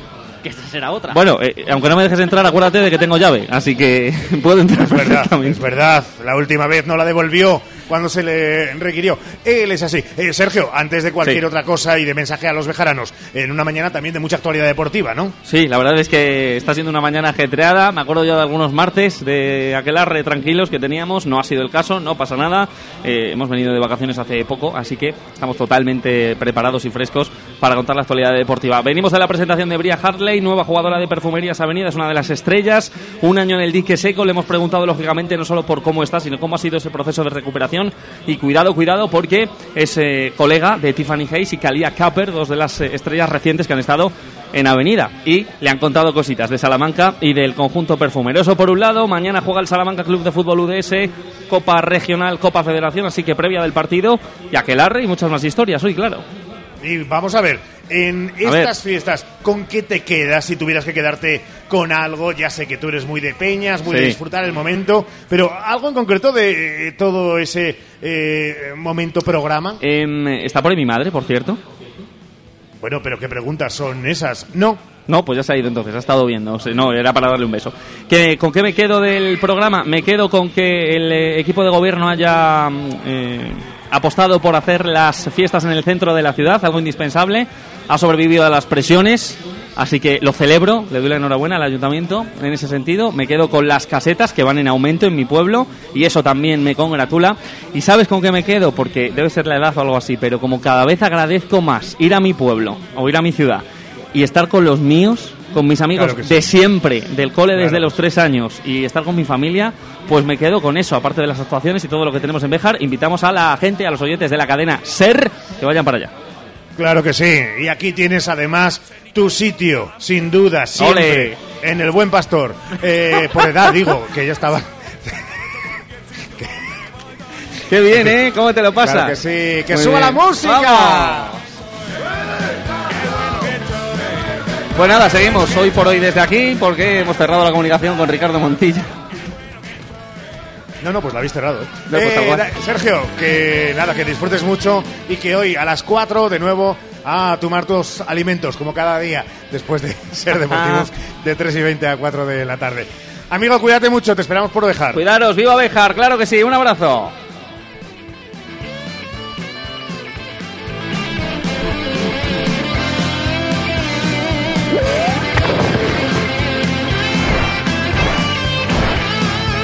que esta será otra.
Bueno, eh, aunque no me dejes entrar, acuérdate de que tengo llave, así que puedo entrar.
Es verdad, es verdad. La última vez no la devolvió cuando se le requirió. Él es así. Eh, Sergio, antes de cualquier otra cosa y de mensaje a los bejaranos, en una mañana también de mucha actualidad deportiva, ¿no?
Sí, la verdad es que está siendo una mañana ajetreada. Me acuerdo ya de algunos martes de aquel arre tranquilos que teníamos. No ha sido el caso, no pasa nada. Eh, hemos venido de vacaciones hace poco, así que estamos totalmente preparados y frescos para contar la actualidad deportiva. Venimos de la presentación de Bria Hartley, nueva jugadora de Perfumerías Avenida, es una de las estrellas. Un año en el dique seco. Le hemos preguntado, lógicamente, no solo por cómo está, sino cómo ha sido ese proceso de recuperación y cuidado, cuidado, porque es colega de Tiffany Hayes y Kalia Capper, dos de las eh, estrellas recientes que han estado en Avenida. Y le han contado cositas de Salamanca y del conjunto perfumeroso. Por un lado, mañana juega el Salamanca Club de Fútbol UDS, Copa Regional, Copa Federación, así que previa del partido, y Aquelarre y muchas más historias hoy, claro.
Y vamos a ver, en estas fiestas, ¿con qué te quedas si tuvieras que quedarte con algo? Ya sé que tú eres muy de peñas, muy de disfrutar el momento, pero algo en concreto de eh, todo ese eh, momento programa.
Em, está por ahí mi madre, por cierto.
Bueno, pero ¿qué preguntas son esas? No.
No, pues ya se ha ido entonces, ha estado viendo. no, era para darle un beso. ¿Qué, ¿Con qué me quedo del programa? Me quedo con que el eh, equipo de gobierno haya apostado por hacer las fiestas en el centro de la ciudad, algo indispensable. Ha sobrevivido a las presiones, así que lo celebro, le doy la enhorabuena al ayuntamiento en ese sentido. Me quedo con las casetas que van en aumento en mi pueblo y eso también me congratula. ¿Y sabes con qué me quedo? Porque debe ser la edad o algo así, pero como cada vez agradezco más ir a mi pueblo o ir a mi ciudad y estar con los míos, con mis amigos de siempre, del cole desde los tres años y estar con mi familia, pues me quedo con eso, aparte de las actuaciones y todo lo que tenemos en Bejar. Invitamos a la gente, a los oyentes de la cadena SER, que vayan para allá.
Claro que sí, y aquí tienes además tu sitio, sin duda, siempre, en el Buen Pastor. Eh, por edad, digo, que yo estaba...
Qué bien, ¿eh? ¿Cómo te lo pasa?
Claro que sí, que suba la música.
Pues nada, seguimos hoy por hoy desde aquí porque hemos cerrado la comunicación con Ricardo Montilla.
No, no, pues la habéis cerrado. ¿eh? Eh, Sergio, que nada, que disfrutes mucho y que hoy a las 4 de nuevo a tomar tus alimentos como cada día después de ser deportivos de 3 y 20 a 4 de la tarde. Amigo, cuídate mucho, te esperamos por dejar.
Cuidaros, viva Bejar, claro que sí, un abrazo.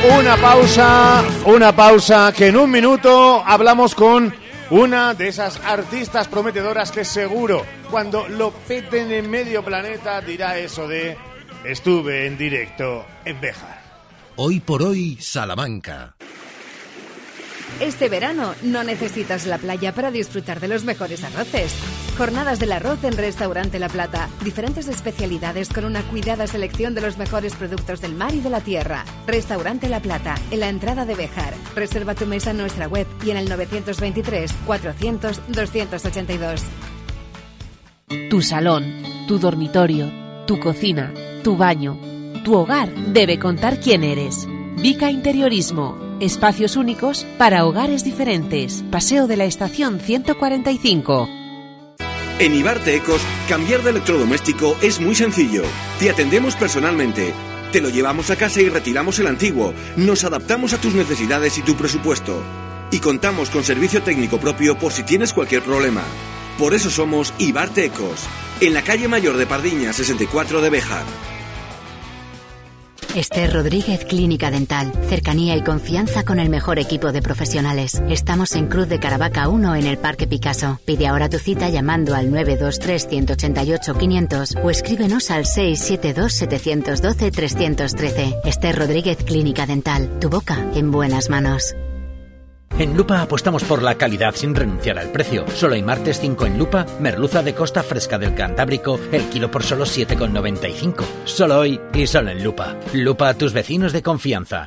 Una pausa, una pausa que en un minuto hablamos con una de esas artistas prometedoras que seguro cuando lo peten en medio planeta dirá eso de estuve en directo en Bejar.
Hoy por hoy, Salamanca.
Este verano no necesitas la playa para disfrutar de los mejores arroces. Jornadas del arroz en Restaurante La Plata. Diferentes especialidades con una cuidada selección de los mejores productos del mar y de la tierra. Restaurante La Plata, en la entrada de Bejar. Reserva tu mesa en nuestra web y en el 923 400 282.
Tu salón, tu dormitorio, tu cocina, tu baño, tu hogar debe contar quién eres. Vica Interiorismo. Espacios únicos para hogares diferentes. Paseo de la Estación 145.
En Ibarte Ecos, cambiar de electrodoméstico es muy sencillo. Te atendemos personalmente. Te lo llevamos a casa y retiramos el antiguo. Nos adaptamos a tus necesidades y tu presupuesto. Y contamos con servicio técnico propio por si tienes cualquier problema. Por eso somos Ibarte Ecos, en la calle mayor de Pardiña 64 de Bejar.
Esther Rodríguez Clínica Dental. Cercanía y confianza con el mejor equipo de profesionales. Estamos en Cruz de Caravaca 1 en el Parque Picasso. Pide ahora tu cita llamando al 923 188 500 o escríbenos al 672 712 313. Esther Rodríguez Clínica Dental. Tu boca en buenas manos.
En Lupa apostamos por la calidad sin renunciar al precio. Solo hay martes 5 en Lupa, merluza de costa fresca del Cantábrico, el kilo por solo 7,95. Solo hoy y solo en Lupa. Lupa, tus vecinos de confianza.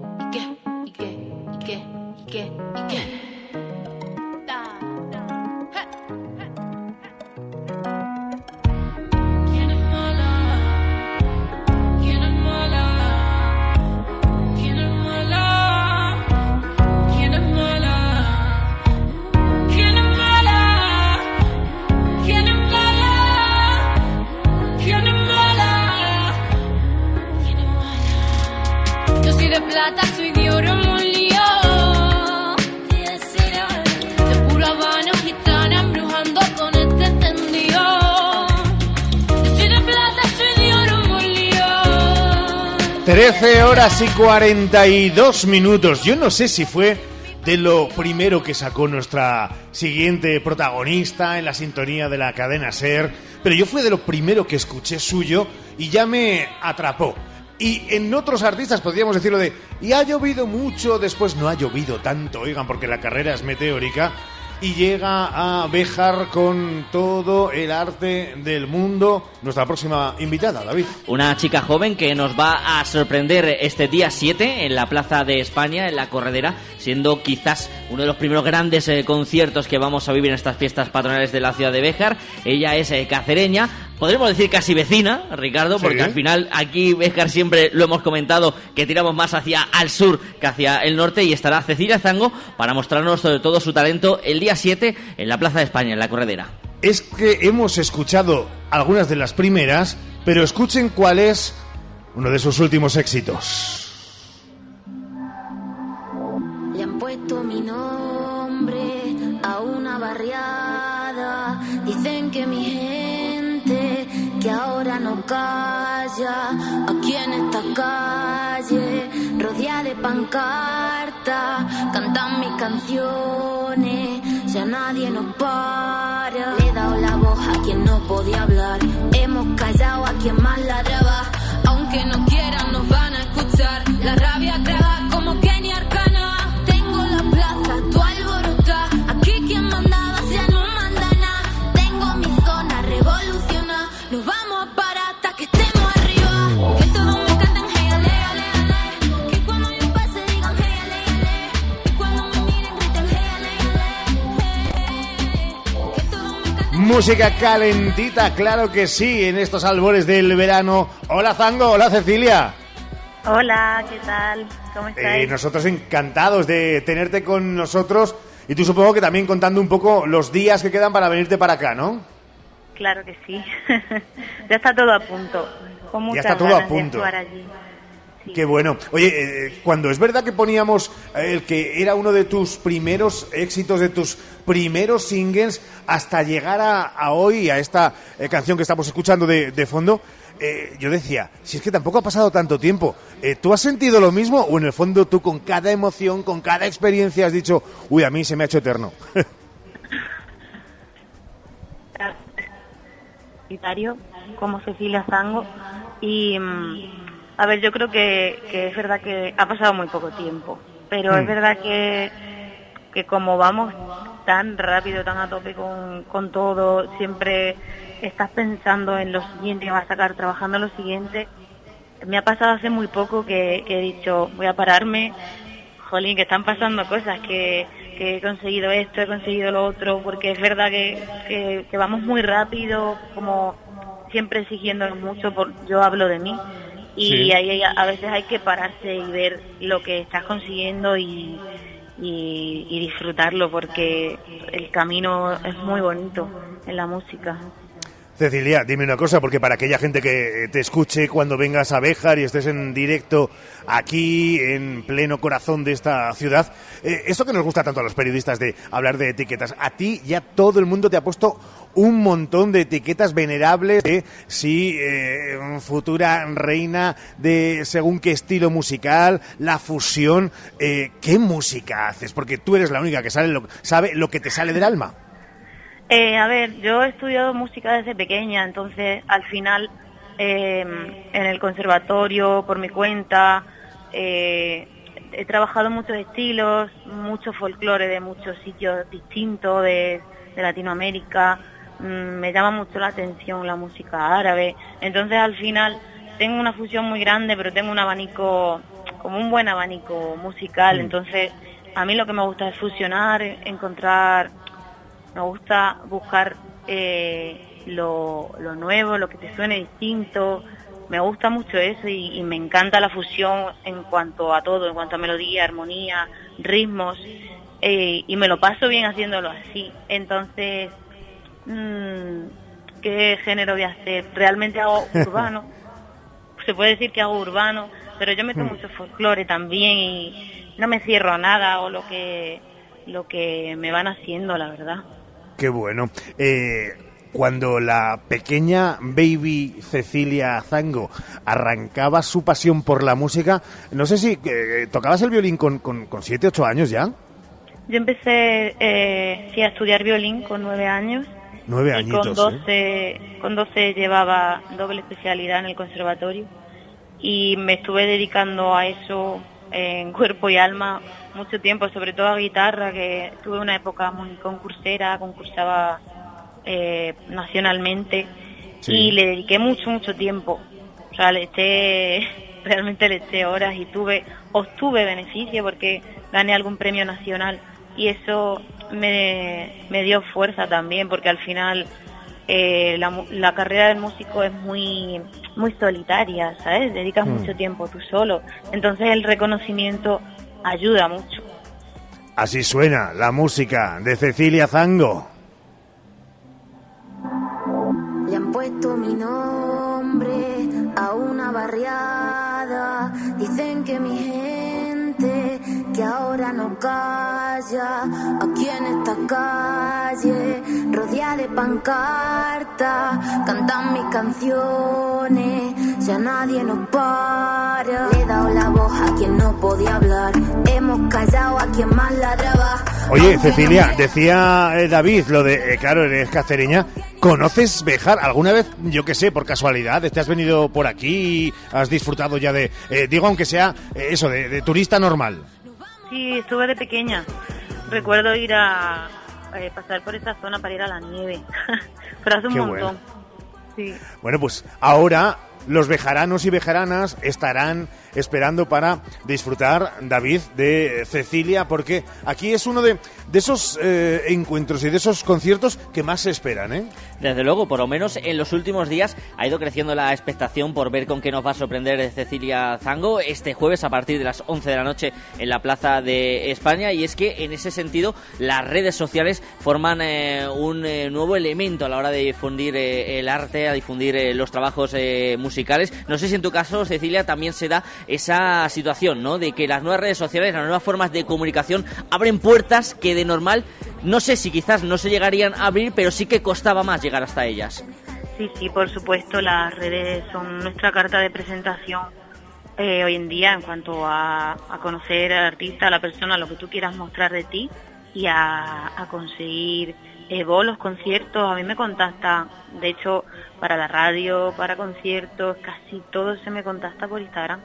13 horas y 42 minutos. Yo no sé si fue de lo primero que sacó nuestra siguiente protagonista en la sintonía de la cadena Ser, pero yo fue de lo primero que escuché suyo y ya me atrapó. Y en otros artistas podríamos decirlo de, y ha llovido mucho, después no ha llovido tanto, oigan, porque la carrera es meteórica. Y llega a Béjar con todo el arte del mundo. Nuestra próxima invitada, David.
Una chica joven que nos va a sorprender este día 7 en la Plaza de España, en la Corredera, siendo quizás uno de los primeros grandes eh, conciertos que vamos a vivir en estas fiestas patronales de la ciudad de Béjar. Ella es eh, cacereña, podremos decir casi vecina, Ricardo, porque
Sí.
al final aquí Béjar siempre lo hemos comentado que tiramos más hacia al sur que hacia el norte y estará Cecilia Zango para mostrarnos sobre todo su talento el día 7 en la Plaza de España, en la Corredera.
Es que hemos escuchado algunas de las primeras, pero escuchen cuál es uno de sus últimos éxitos.
Le han puesto mi nombre a una barriada. Dicen que mi gente, que ahora no calla. Aquí en esta calle, rodeada de pancarta, cantan mis canciones. Si a nadie nos para, le he dado la voz a quien no podía hablar. Hemos callado a quien más ladraba.
Música calentita, claro que sí, en estos albores del verano. Hola Zango, hola Cecilia.
Hola, ¿qué tal? ¿Cómo
Eh,
estáis?
nosotros encantados de tenerte con nosotros y tú supongo que también contando un poco los días que quedan para venirte para acá, ¿no?
Claro que sí. ya está todo a punto. Con muchas
está todo a
ganas
punto.
allí.
Qué bueno. Oye, eh, cuando es verdad que poníamos eh, el que era uno de tus primeros éxitos, de tus primeros singles, hasta llegar a, hoy, a esta eh, canción que estamos escuchando de, fondo, eh, yo decía, si es que tampoco ha pasado tanto tiempo, ¿tú has sentido lo mismo o en el fondo tú con cada emoción, con cada experiencia has dicho, uy, a mí se me ha hecho eterno?
Como Cecilia Zango. Y, mm, a ver, yo creo que, que es verdad que ha pasado muy poco tiempo. Pero es
Mm.
verdad que, que como vamos tan rápido, tan a tope con, con todo, siempre estás pensando en lo siguiente que vas a sacar, trabajando en lo siguiente. Me ha pasado hace muy poco que, que he dicho, voy a pararme, jolín, que están pasando cosas, que, que he conseguido esto, he conseguido lo otro, porque es verdad que, que, que vamos muy rápido, como siempre exigiendo mucho, por, yo hablo de mí, y
Sí.
ahí a veces hay que pararse y ver lo que estás consiguiendo y, y, y disfrutarlo, porque el camino es muy bonito en la música.
Cecilia, dime una cosa, porque para aquella gente que te escuche cuando vengas a Béjar y estés en directo aquí, en pleno corazón de esta ciudad, eh, esto que nos gusta tanto a los periodistas de hablar de etiquetas, a ti ya todo el mundo te ha puesto un montón de etiquetas venerables de si eh, futura reina de según qué estilo musical, la fusión, eh, ¿qué música haces? Porque tú eres la única que sabe lo, sabe lo que te sale del alma.
Eh, a ver, yo he estudiado música desde pequeña, entonces al final eh, en el conservatorio, por mi cuenta, eh, he trabajado muchos estilos, mucho folclore de muchos sitios distintos de, de Latinoamérica. Mm, me llama mucho la atención la música árabe. Entonces al final tengo una fusión muy grande, pero tengo un abanico, como un buen abanico musical.
Mm.
Entonces a mí lo que me gusta es fusionar, encontrar me gusta buscar eh, lo, lo nuevo, lo que te suene distinto. Me gusta mucho eso y, y me encanta la fusión en cuanto a todo, en cuanto a melodía, armonía, ritmos. eh, y me lo paso bien haciéndolo así. Entonces, mm, ¿qué género voy a hacer? Realmente hago urbano. Se puede decir que hago urbano, pero yo meto
Mm.
mucho folclore también y no me cierro a nada o lo que lo que me van haciendo, la verdad.
Qué bueno. Eh, cuando la pequeña baby Cecilia Zango arrancaba su pasión por la música, no sé si eh, tocabas el violín con, con, con 7, 8 años ya.
Yo empecé eh, sí, a estudiar violín con nueve años.
Nueve
y con
añitos. ¿eh?
12, con 12 llevaba doble especialidad en el conservatorio y me estuve dedicando a eso en cuerpo y alma mucho tiempo, sobre todo a guitarra, que tuve una época muy concursera, concursaba eh, nacionalmente y le dediqué mucho, mucho tiempo. O sea, le eché, realmente le eché horas y tuve, obtuve beneficio porque gané algún premio nacional y eso me, me dio fuerza también porque al final eh, la, la, carrera del músico es muy muy solitaria, ¿sabes? Dedicas
Mm.
mucho tiempo tú solo. Entonces el reconocimiento ayuda mucho.
Así suena la música de Cecilia Zango.
Le han puesto mi nombre a una barriada. Dicen que mi gente que ahora no calla. Aquí en esta calle, rodeada de pancarta, cantan mis canciones. Ya nadie nos para. Le he dado la voz a quien no podía hablar. Hemos callado a quien más ladraba.
Oye, Cecilia, decía eh, David lo de, eh, claro, eres cacereña. ¿Conoces Bejar alguna vez, yo que sé, por casualidad? ¿Te has venido por aquí has disfrutado ya de, eh, digo, aunque sea eso, de, de turista normal?
Sí, estuve de pequeña. Recuerdo ir a eh, pasar por esa zona para ir a la nieve. Pero hace un
Qué
montón. Sí.
Bueno, pues ahora los bejaranos y bejaranas estarán esperando para disfrutar, David, de Cecilia, porque aquí es uno de, de esos eh, encuentros y de esos conciertos que más se esperan, ¿eh?
Desde luego, por lo menos en los últimos días ha ido creciendo la expectación por ver con qué nos va a sorprender Cecilia Zango este jueves a partir de las 11 de la noche en la Plaza de España. Y es que en ese sentido las redes sociales forman eh, un nuevo elemento a la hora de difundir el arte, a difundir los trabajos musicales. No sé si en tu caso, Cecilia, también se da esa situación, ¿no? De que las nuevas redes sociales, las nuevas formas de comunicación abren puertas que de normal no sé si quizás no se llegarían a abrir, pero sí que costaba más llegar hasta ellas.
Sí, sí, por supuesto, las redes son nuestra carta de presentación eh, hoy en día en cuanto a, a conocer al artista, a la persona, lo que tú quieras mostrar de ti y a, a conseguir eh, bolos, conciertos. A mí me contacta, de hecho, para la radio, para conciertos, casi todo se me contacta por Instagram.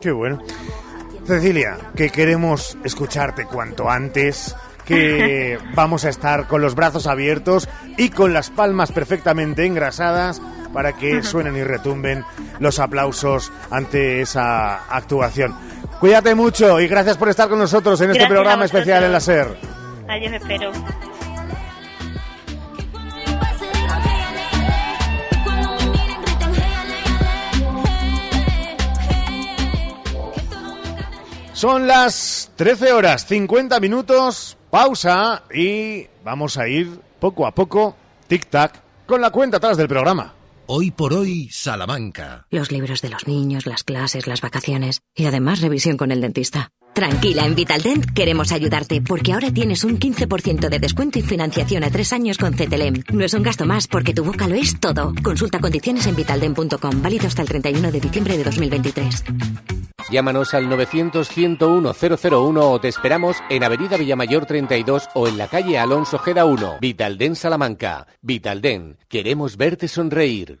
Qué bueno. Cecilia, que queremos escucharte cuanto antes, que vamos a estar con los brazos abiertos y con las palmas perfectamente engrasadas para que suenen y retumben los aplausos ante esa actuación. Cuídate mucho y gracias por estar con nosotros en este
Gracias
programa especial en la. SER.
Adiós, espero.
Son las 13 horas 50 minutos, pausa y vamos a ir poco a poco, tic-tac, con la cuenta atrás del programa.
Hoy por hoy, Salamanca.
Los libros de los niños, las clases, las vacaciones y además revisión con el dentista. Tranquila, en Vitaldent queremos ayudarte porque ahora tienes un 15% de descuento y financiación a tres años con CTLM. No es un gasto más porque tu boca lo es todo. Consulta condiciones en vitaldent.com, válido hasta el 31 de diciembre de 2023.
Llámanos al 900-101-001 o te esperamos en Avenida Villamayor 32 o en la calle Alonso Ojeda 1. Vitalden Salamanca. Vitalden. Queremos verte sonreír.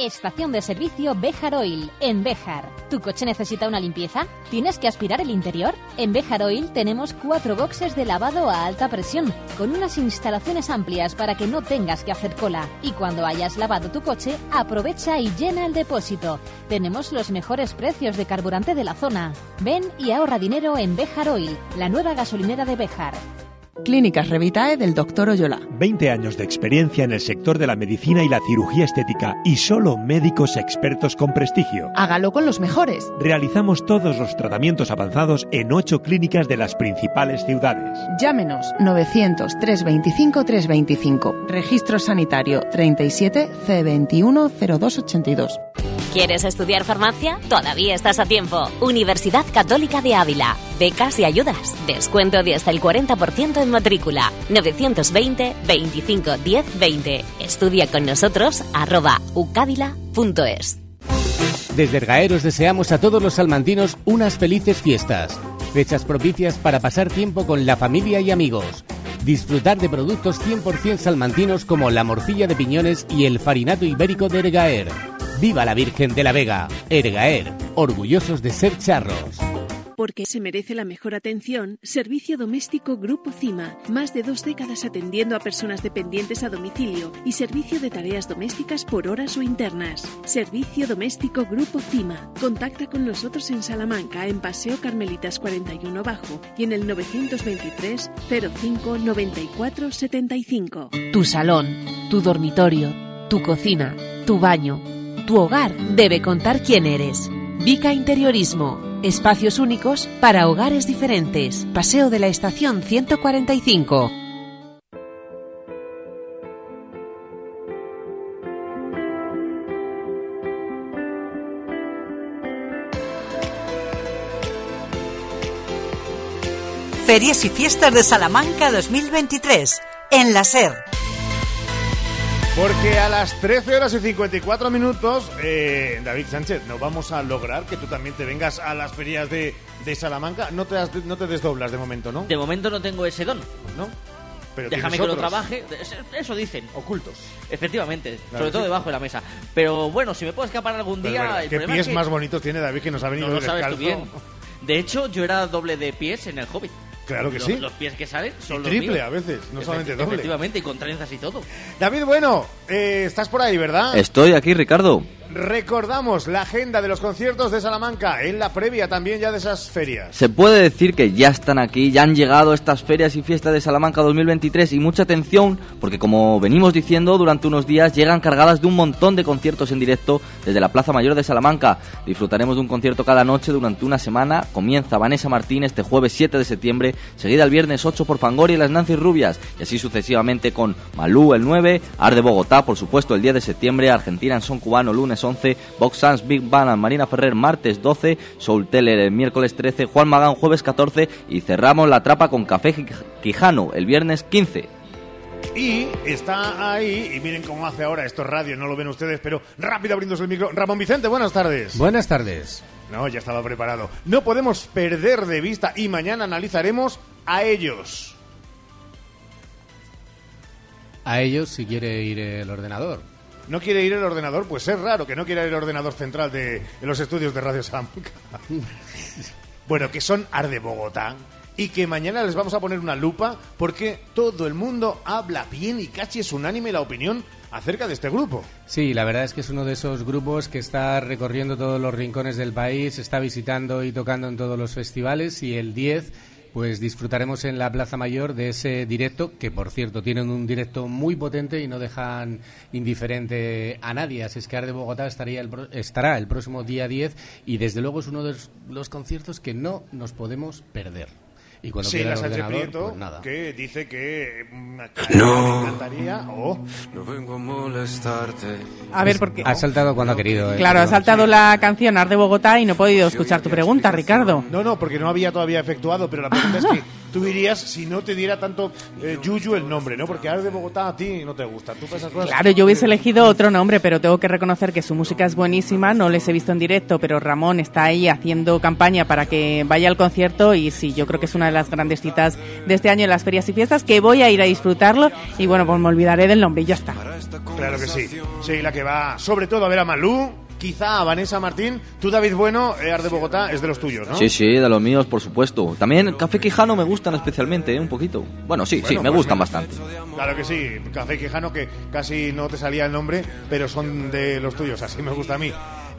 Estación de servicio Bejar Oil, en Bejar. ¿Tu coche necesita una limpieza? ¿Tienes que aspirar el interior? En Bejar Oil tenemos cuatro boxes de lavado a alta presión, con unas instalaciones amplias para que no tengas que hacer cola. Y cuando hayas lavado tu coche, aprovecha y llena el depósito. Tenemos los mejores precios de carburante de la zona. Ven y ahorra dinero en Bejar Oil, la nueva gasolinera de Bejar.
Clínicas Revitae del Dr. Oyola.
20 años de experiencia en el sector de la medicina y la cirugía estética y solo médicos expertos con prestigio.
Hágalo con los mejores.
Realizamos todos los tratamientos avanzados en ocho clínicas de las principales ciudades.
Llámenos 900 325 325. Registro sanitario 37 C21 0282.
¿Quieres estudiar farmacia? Todavía estás a tiempo. Universidad Católica de Ávila. Becas y ayudas. Descuento de hasta el 40% en matrícula. 920 25 10 20. Estudia con nosotros arroba ucávila.es.
Desde Ergaer os deseamos a todos los salmantinos unas felices fiestas. Fechas propicias para pasar tiempo con la familia y amigos. Disfrutar de productos 100% salmantinos como la morcilla de piñones y el farinato ibérico de Ergaer. ¡Viva la Virgen de la Vega! Ergaer, orgullosos de ser charros.
Porque se merece la mejor atención, Servicio Doméstico Grupo CIMA. Más de dos décadas atendiendo a personas dependientes a domicilio y servicio de tareas domésticas por horas o internas. Servicio Doméstico Grupo CIMA. Contacta con nosotros en Salamanca, en Paseo Carmelitas 41 Bajo y en el 923 05 94 75.
Tu salón, tu dormitorio, tu cocina, tu baño, tu hogar debe contar quién eres. Vica Interiorismo. Espacios únicos para hogares diferentes. Paseo de la Estación 145.
Ferias y Fiestas de Salamanca 2023 en la SER.
Porque a las 13 horas y 54 minutos, eh, David Sánchez, nos vamos a lograr que tú también te vengas a las ferias de, de Salamanca. No te, has- no te desdoblas de momento, ¿no?
De momento no tengo ese don.
¿No? Pero
Déjame
tienes
que lo
otros.
trabaje. Es- Eso dicen.
Ocultos.
Efectivamente.
Claro
sobre todo
sí.
debajo de la mesa. Pero bueno, si me puedo escapar algún
Pero
día.
bueno,
el
¿Qué
problema
pies
es que
más bonitos tiene David que nos ha venido
no lo sabes
descalzo?
tú bien. De hecho, yo era doble de pies en el Hobbit.
Claro que
Los-
sí.
Los pies que salen son
Y
los
triple
míos.
a veces, no
Efecti-
solamente doble.
Efectivamente, y con trenzas y todo.
David, bueno, eh, estás por ahí, ¿verdad?
Estoy aquí, Ricardo.
Recordamos la agenda de los conciertos de Salamanca en la previa también ya de esas ferias.
Se puede decir que ya están aquí, ya han llegado estas ferias y fiestas de Salamanca 2023 y mucha atención porque como venimos diciendo durante unos días llegan cargadas de un montón de conciertos en directo desde la Plaza Mayor de Salamanca. Disfrutaremos de un concierto cada noche durante una semana. Comienza Vanessa Martín este jueves 7 de septiembre, seguida el viernes 8 por Fangoria y las Nancy Rubias y así sucesivamente con Malú el 9, Arde Bogotá por supuesto el 10 de septiembre, Argentina en Son Cubano lunes 11, Box Sans Big Bang Marina Ferrer martes 12, Soul Teller el miércoles 13, Juan Magán jueves 14 y cerramos la trapa con Café Quij- Quijano el viernes 15.
Y está ahí, y miren cómo hace ahora, esto es radio, no lo ven ustedes, pero rápido abriéndose el micro. Ramón Vicente, buenas tardes.
Buenas tardes.
No, ya estaba preparado. No podemos perder de vista y mañana analizaremos a ellos.
A ellos si quiere ir el ordenador.
¿No quiere ir el ordenador? Pues es raro que no quiera ir el ordenador central de, los estudios de Radio Salamanca. bueno, que son Arde Bogotá y que mañana les vamos a poner una lupa porque todo el mundo habla bien y casi es unánime la opinión acerca de este grupo.
Sí, la verdad es que es uno de esos grupos que está recorriendo todos los rincones del país, está visitando y tocando en todos los festivales y el 10 pues disfrutaremos en la Plaza Mayor de ese directo, que por cierto tienen un directo muy potente y no dejan indiferente a nadie. Así es que Arde Bogotá estaría el estará el próximo día 10 y desde luego es uno de los conciertos que no nos podemos perder. Y cuando
sí, la Sánchez Prieto,
pues nada.
que dice que mm,
No.
me encantaría. Oh.
No vengo a molestarte.
A ver, porque...
Ha saltado cuando ha querido. ¿eh?
Claro, ha saltado la canción Ar de Bogotá y no he podido escuchar tu pregunta, Ricardo.
No, no, porque no había todavía efectuado, pero la pregunta es que tú irías si no te diera tanto eh, yuyu el nombre, ¿no? Porque ahora de Bogotá a ti no te gusta. Tú esas cosas.
Claro, yo hubiese elegido otro nombre, pero tengo que reconocer que su música es buenísima. No les he visto en directo, pero Ramón está ahí haciendo campaña para que vaya al concierto y sí, yo creo que es una de las grandes citas de este año en las ferias y fiestas, que voy a ir a disfrutarlo y bueno, pues me olvidaré del nombre y ya está.
Claro que sí. Sí, la que va sobre todo a ver a Malú, quizá a Vanessa Martín. Tú, David Bueno, eh, Ar de Bogotá, es de los tuyos, ¿no?
Sí, sí, de los míos, por supuesto. También Café Quijano me gustan especialmente, ¿eh? un poquito. Bueno, sí, sí,
Bueno,
me
pues
gustan
mira.
bastante.
Claro que sí, Café Quijano, que casi no te salía el nombre, pero son de los tuyos, así me gusta a mí.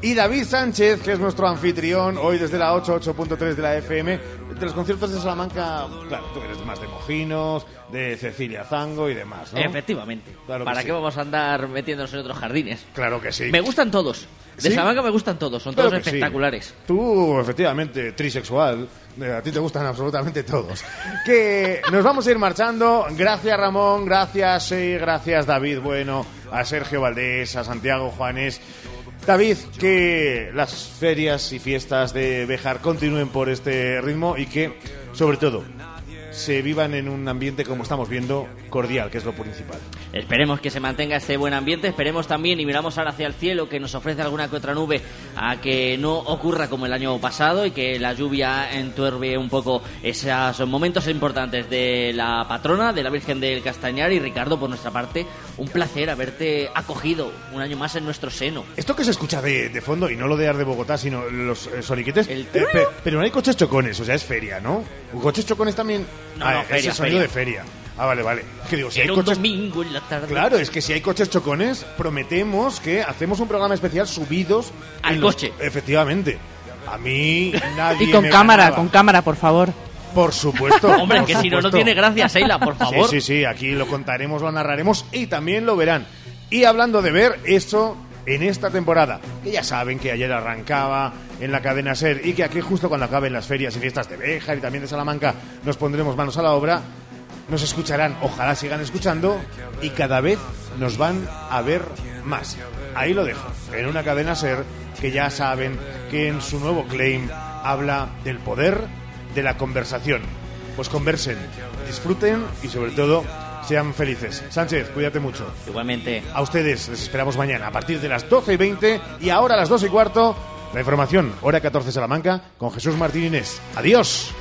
Y David Sánchez, que es nuestro anfitrión, hoy desde la 88.3 de la FM, de los conciertos de Salamanca, claro, tú eres más de Mojinos, de Cecilia Zango y demás, ¿no?
Efectivamente.
Claro que
¿Para
sí.
qué vamos a andar metiéndonos en otros jardines?
Claro que sí.
Me gustan todos. De
¿Sí?
Salamanca me gustan todos, son todos
que sí.
espectaculares.
Tú, efectivamente, trisexual, eh, a ti te gustan absolutamente todos. Que nos vamos a ir marchando. Gracias Ramón, gracias eh, gracias David Bueno, a Sergio Valdés, a Santiago Juanes. David, que las ferias y fiestas de Bejar continúen por este ritmo y que, sobre todo, se vivan en un ambiente, como estamos viendo, cordial, que es lo principal.
Esperemos que se mantenga este buen ambiente, esperemos también y miramos ahora hacia el cielo que nos ofrece alguna que otra nube a que no ocurra como el año pasado y que la lluvia entuerbe un poco esos momentos importantes de la patrona, de la Virgen del Castañar y Ricardo, por nuestra parte, un placer haberte acogido un año más en nuestro seno.
Esto que se escucha de, de fondo, y no lo de Ar de Bogotá, sino los eh, soniquetes, eh, pe- pero no hay coches chocones, o sea, es feria, ¿no? ¿Coches chocones también?
No,
Ah,
no,
es
feria,
el sonido
feria.
de feria. Ah, vale, vale. Es que digo, si hay
Era un
coches...
domingo en la tarde.
Claro, es que si hay coches chocones, prometemos que hacemos un programa especial subidos
Al
los-
coche.
Efectivamente. A mí nadie
Y con
me
cámara,
ganaba.
con cámara, por favor.
Por supuesto.
Hombre,
por
que si no, no tiene gracia, Seila, por favor.
Sí, sí, sí, aquí lo contaremos, lo narraremos y también lo verán. Y hablando de ver, eso en esta temporada, que ya saben que ayer arrancaba en la cadena SER y que aquí justo cuando acaben las ferias y fiestas de Béjar y también de Salamanca nos pondremos manos a la obra, nos escucharán, ojalá sigan escuchando y cada vez nos van a ver más. Ahí lo dejo, en una cadena SER que ya saben que en su nuevo claim habla del poder de la conversación. Pues conversen, disfruten y sobre todo sean felices. Sánchez, cuídate mucho.
Igualmente.
A ustedes les esperamos mañana a partir de las 12 y 20 y ahora a las 2 y cuarto la información, hora 14 Salamanca, con Jesús Martín Inés. Adiós.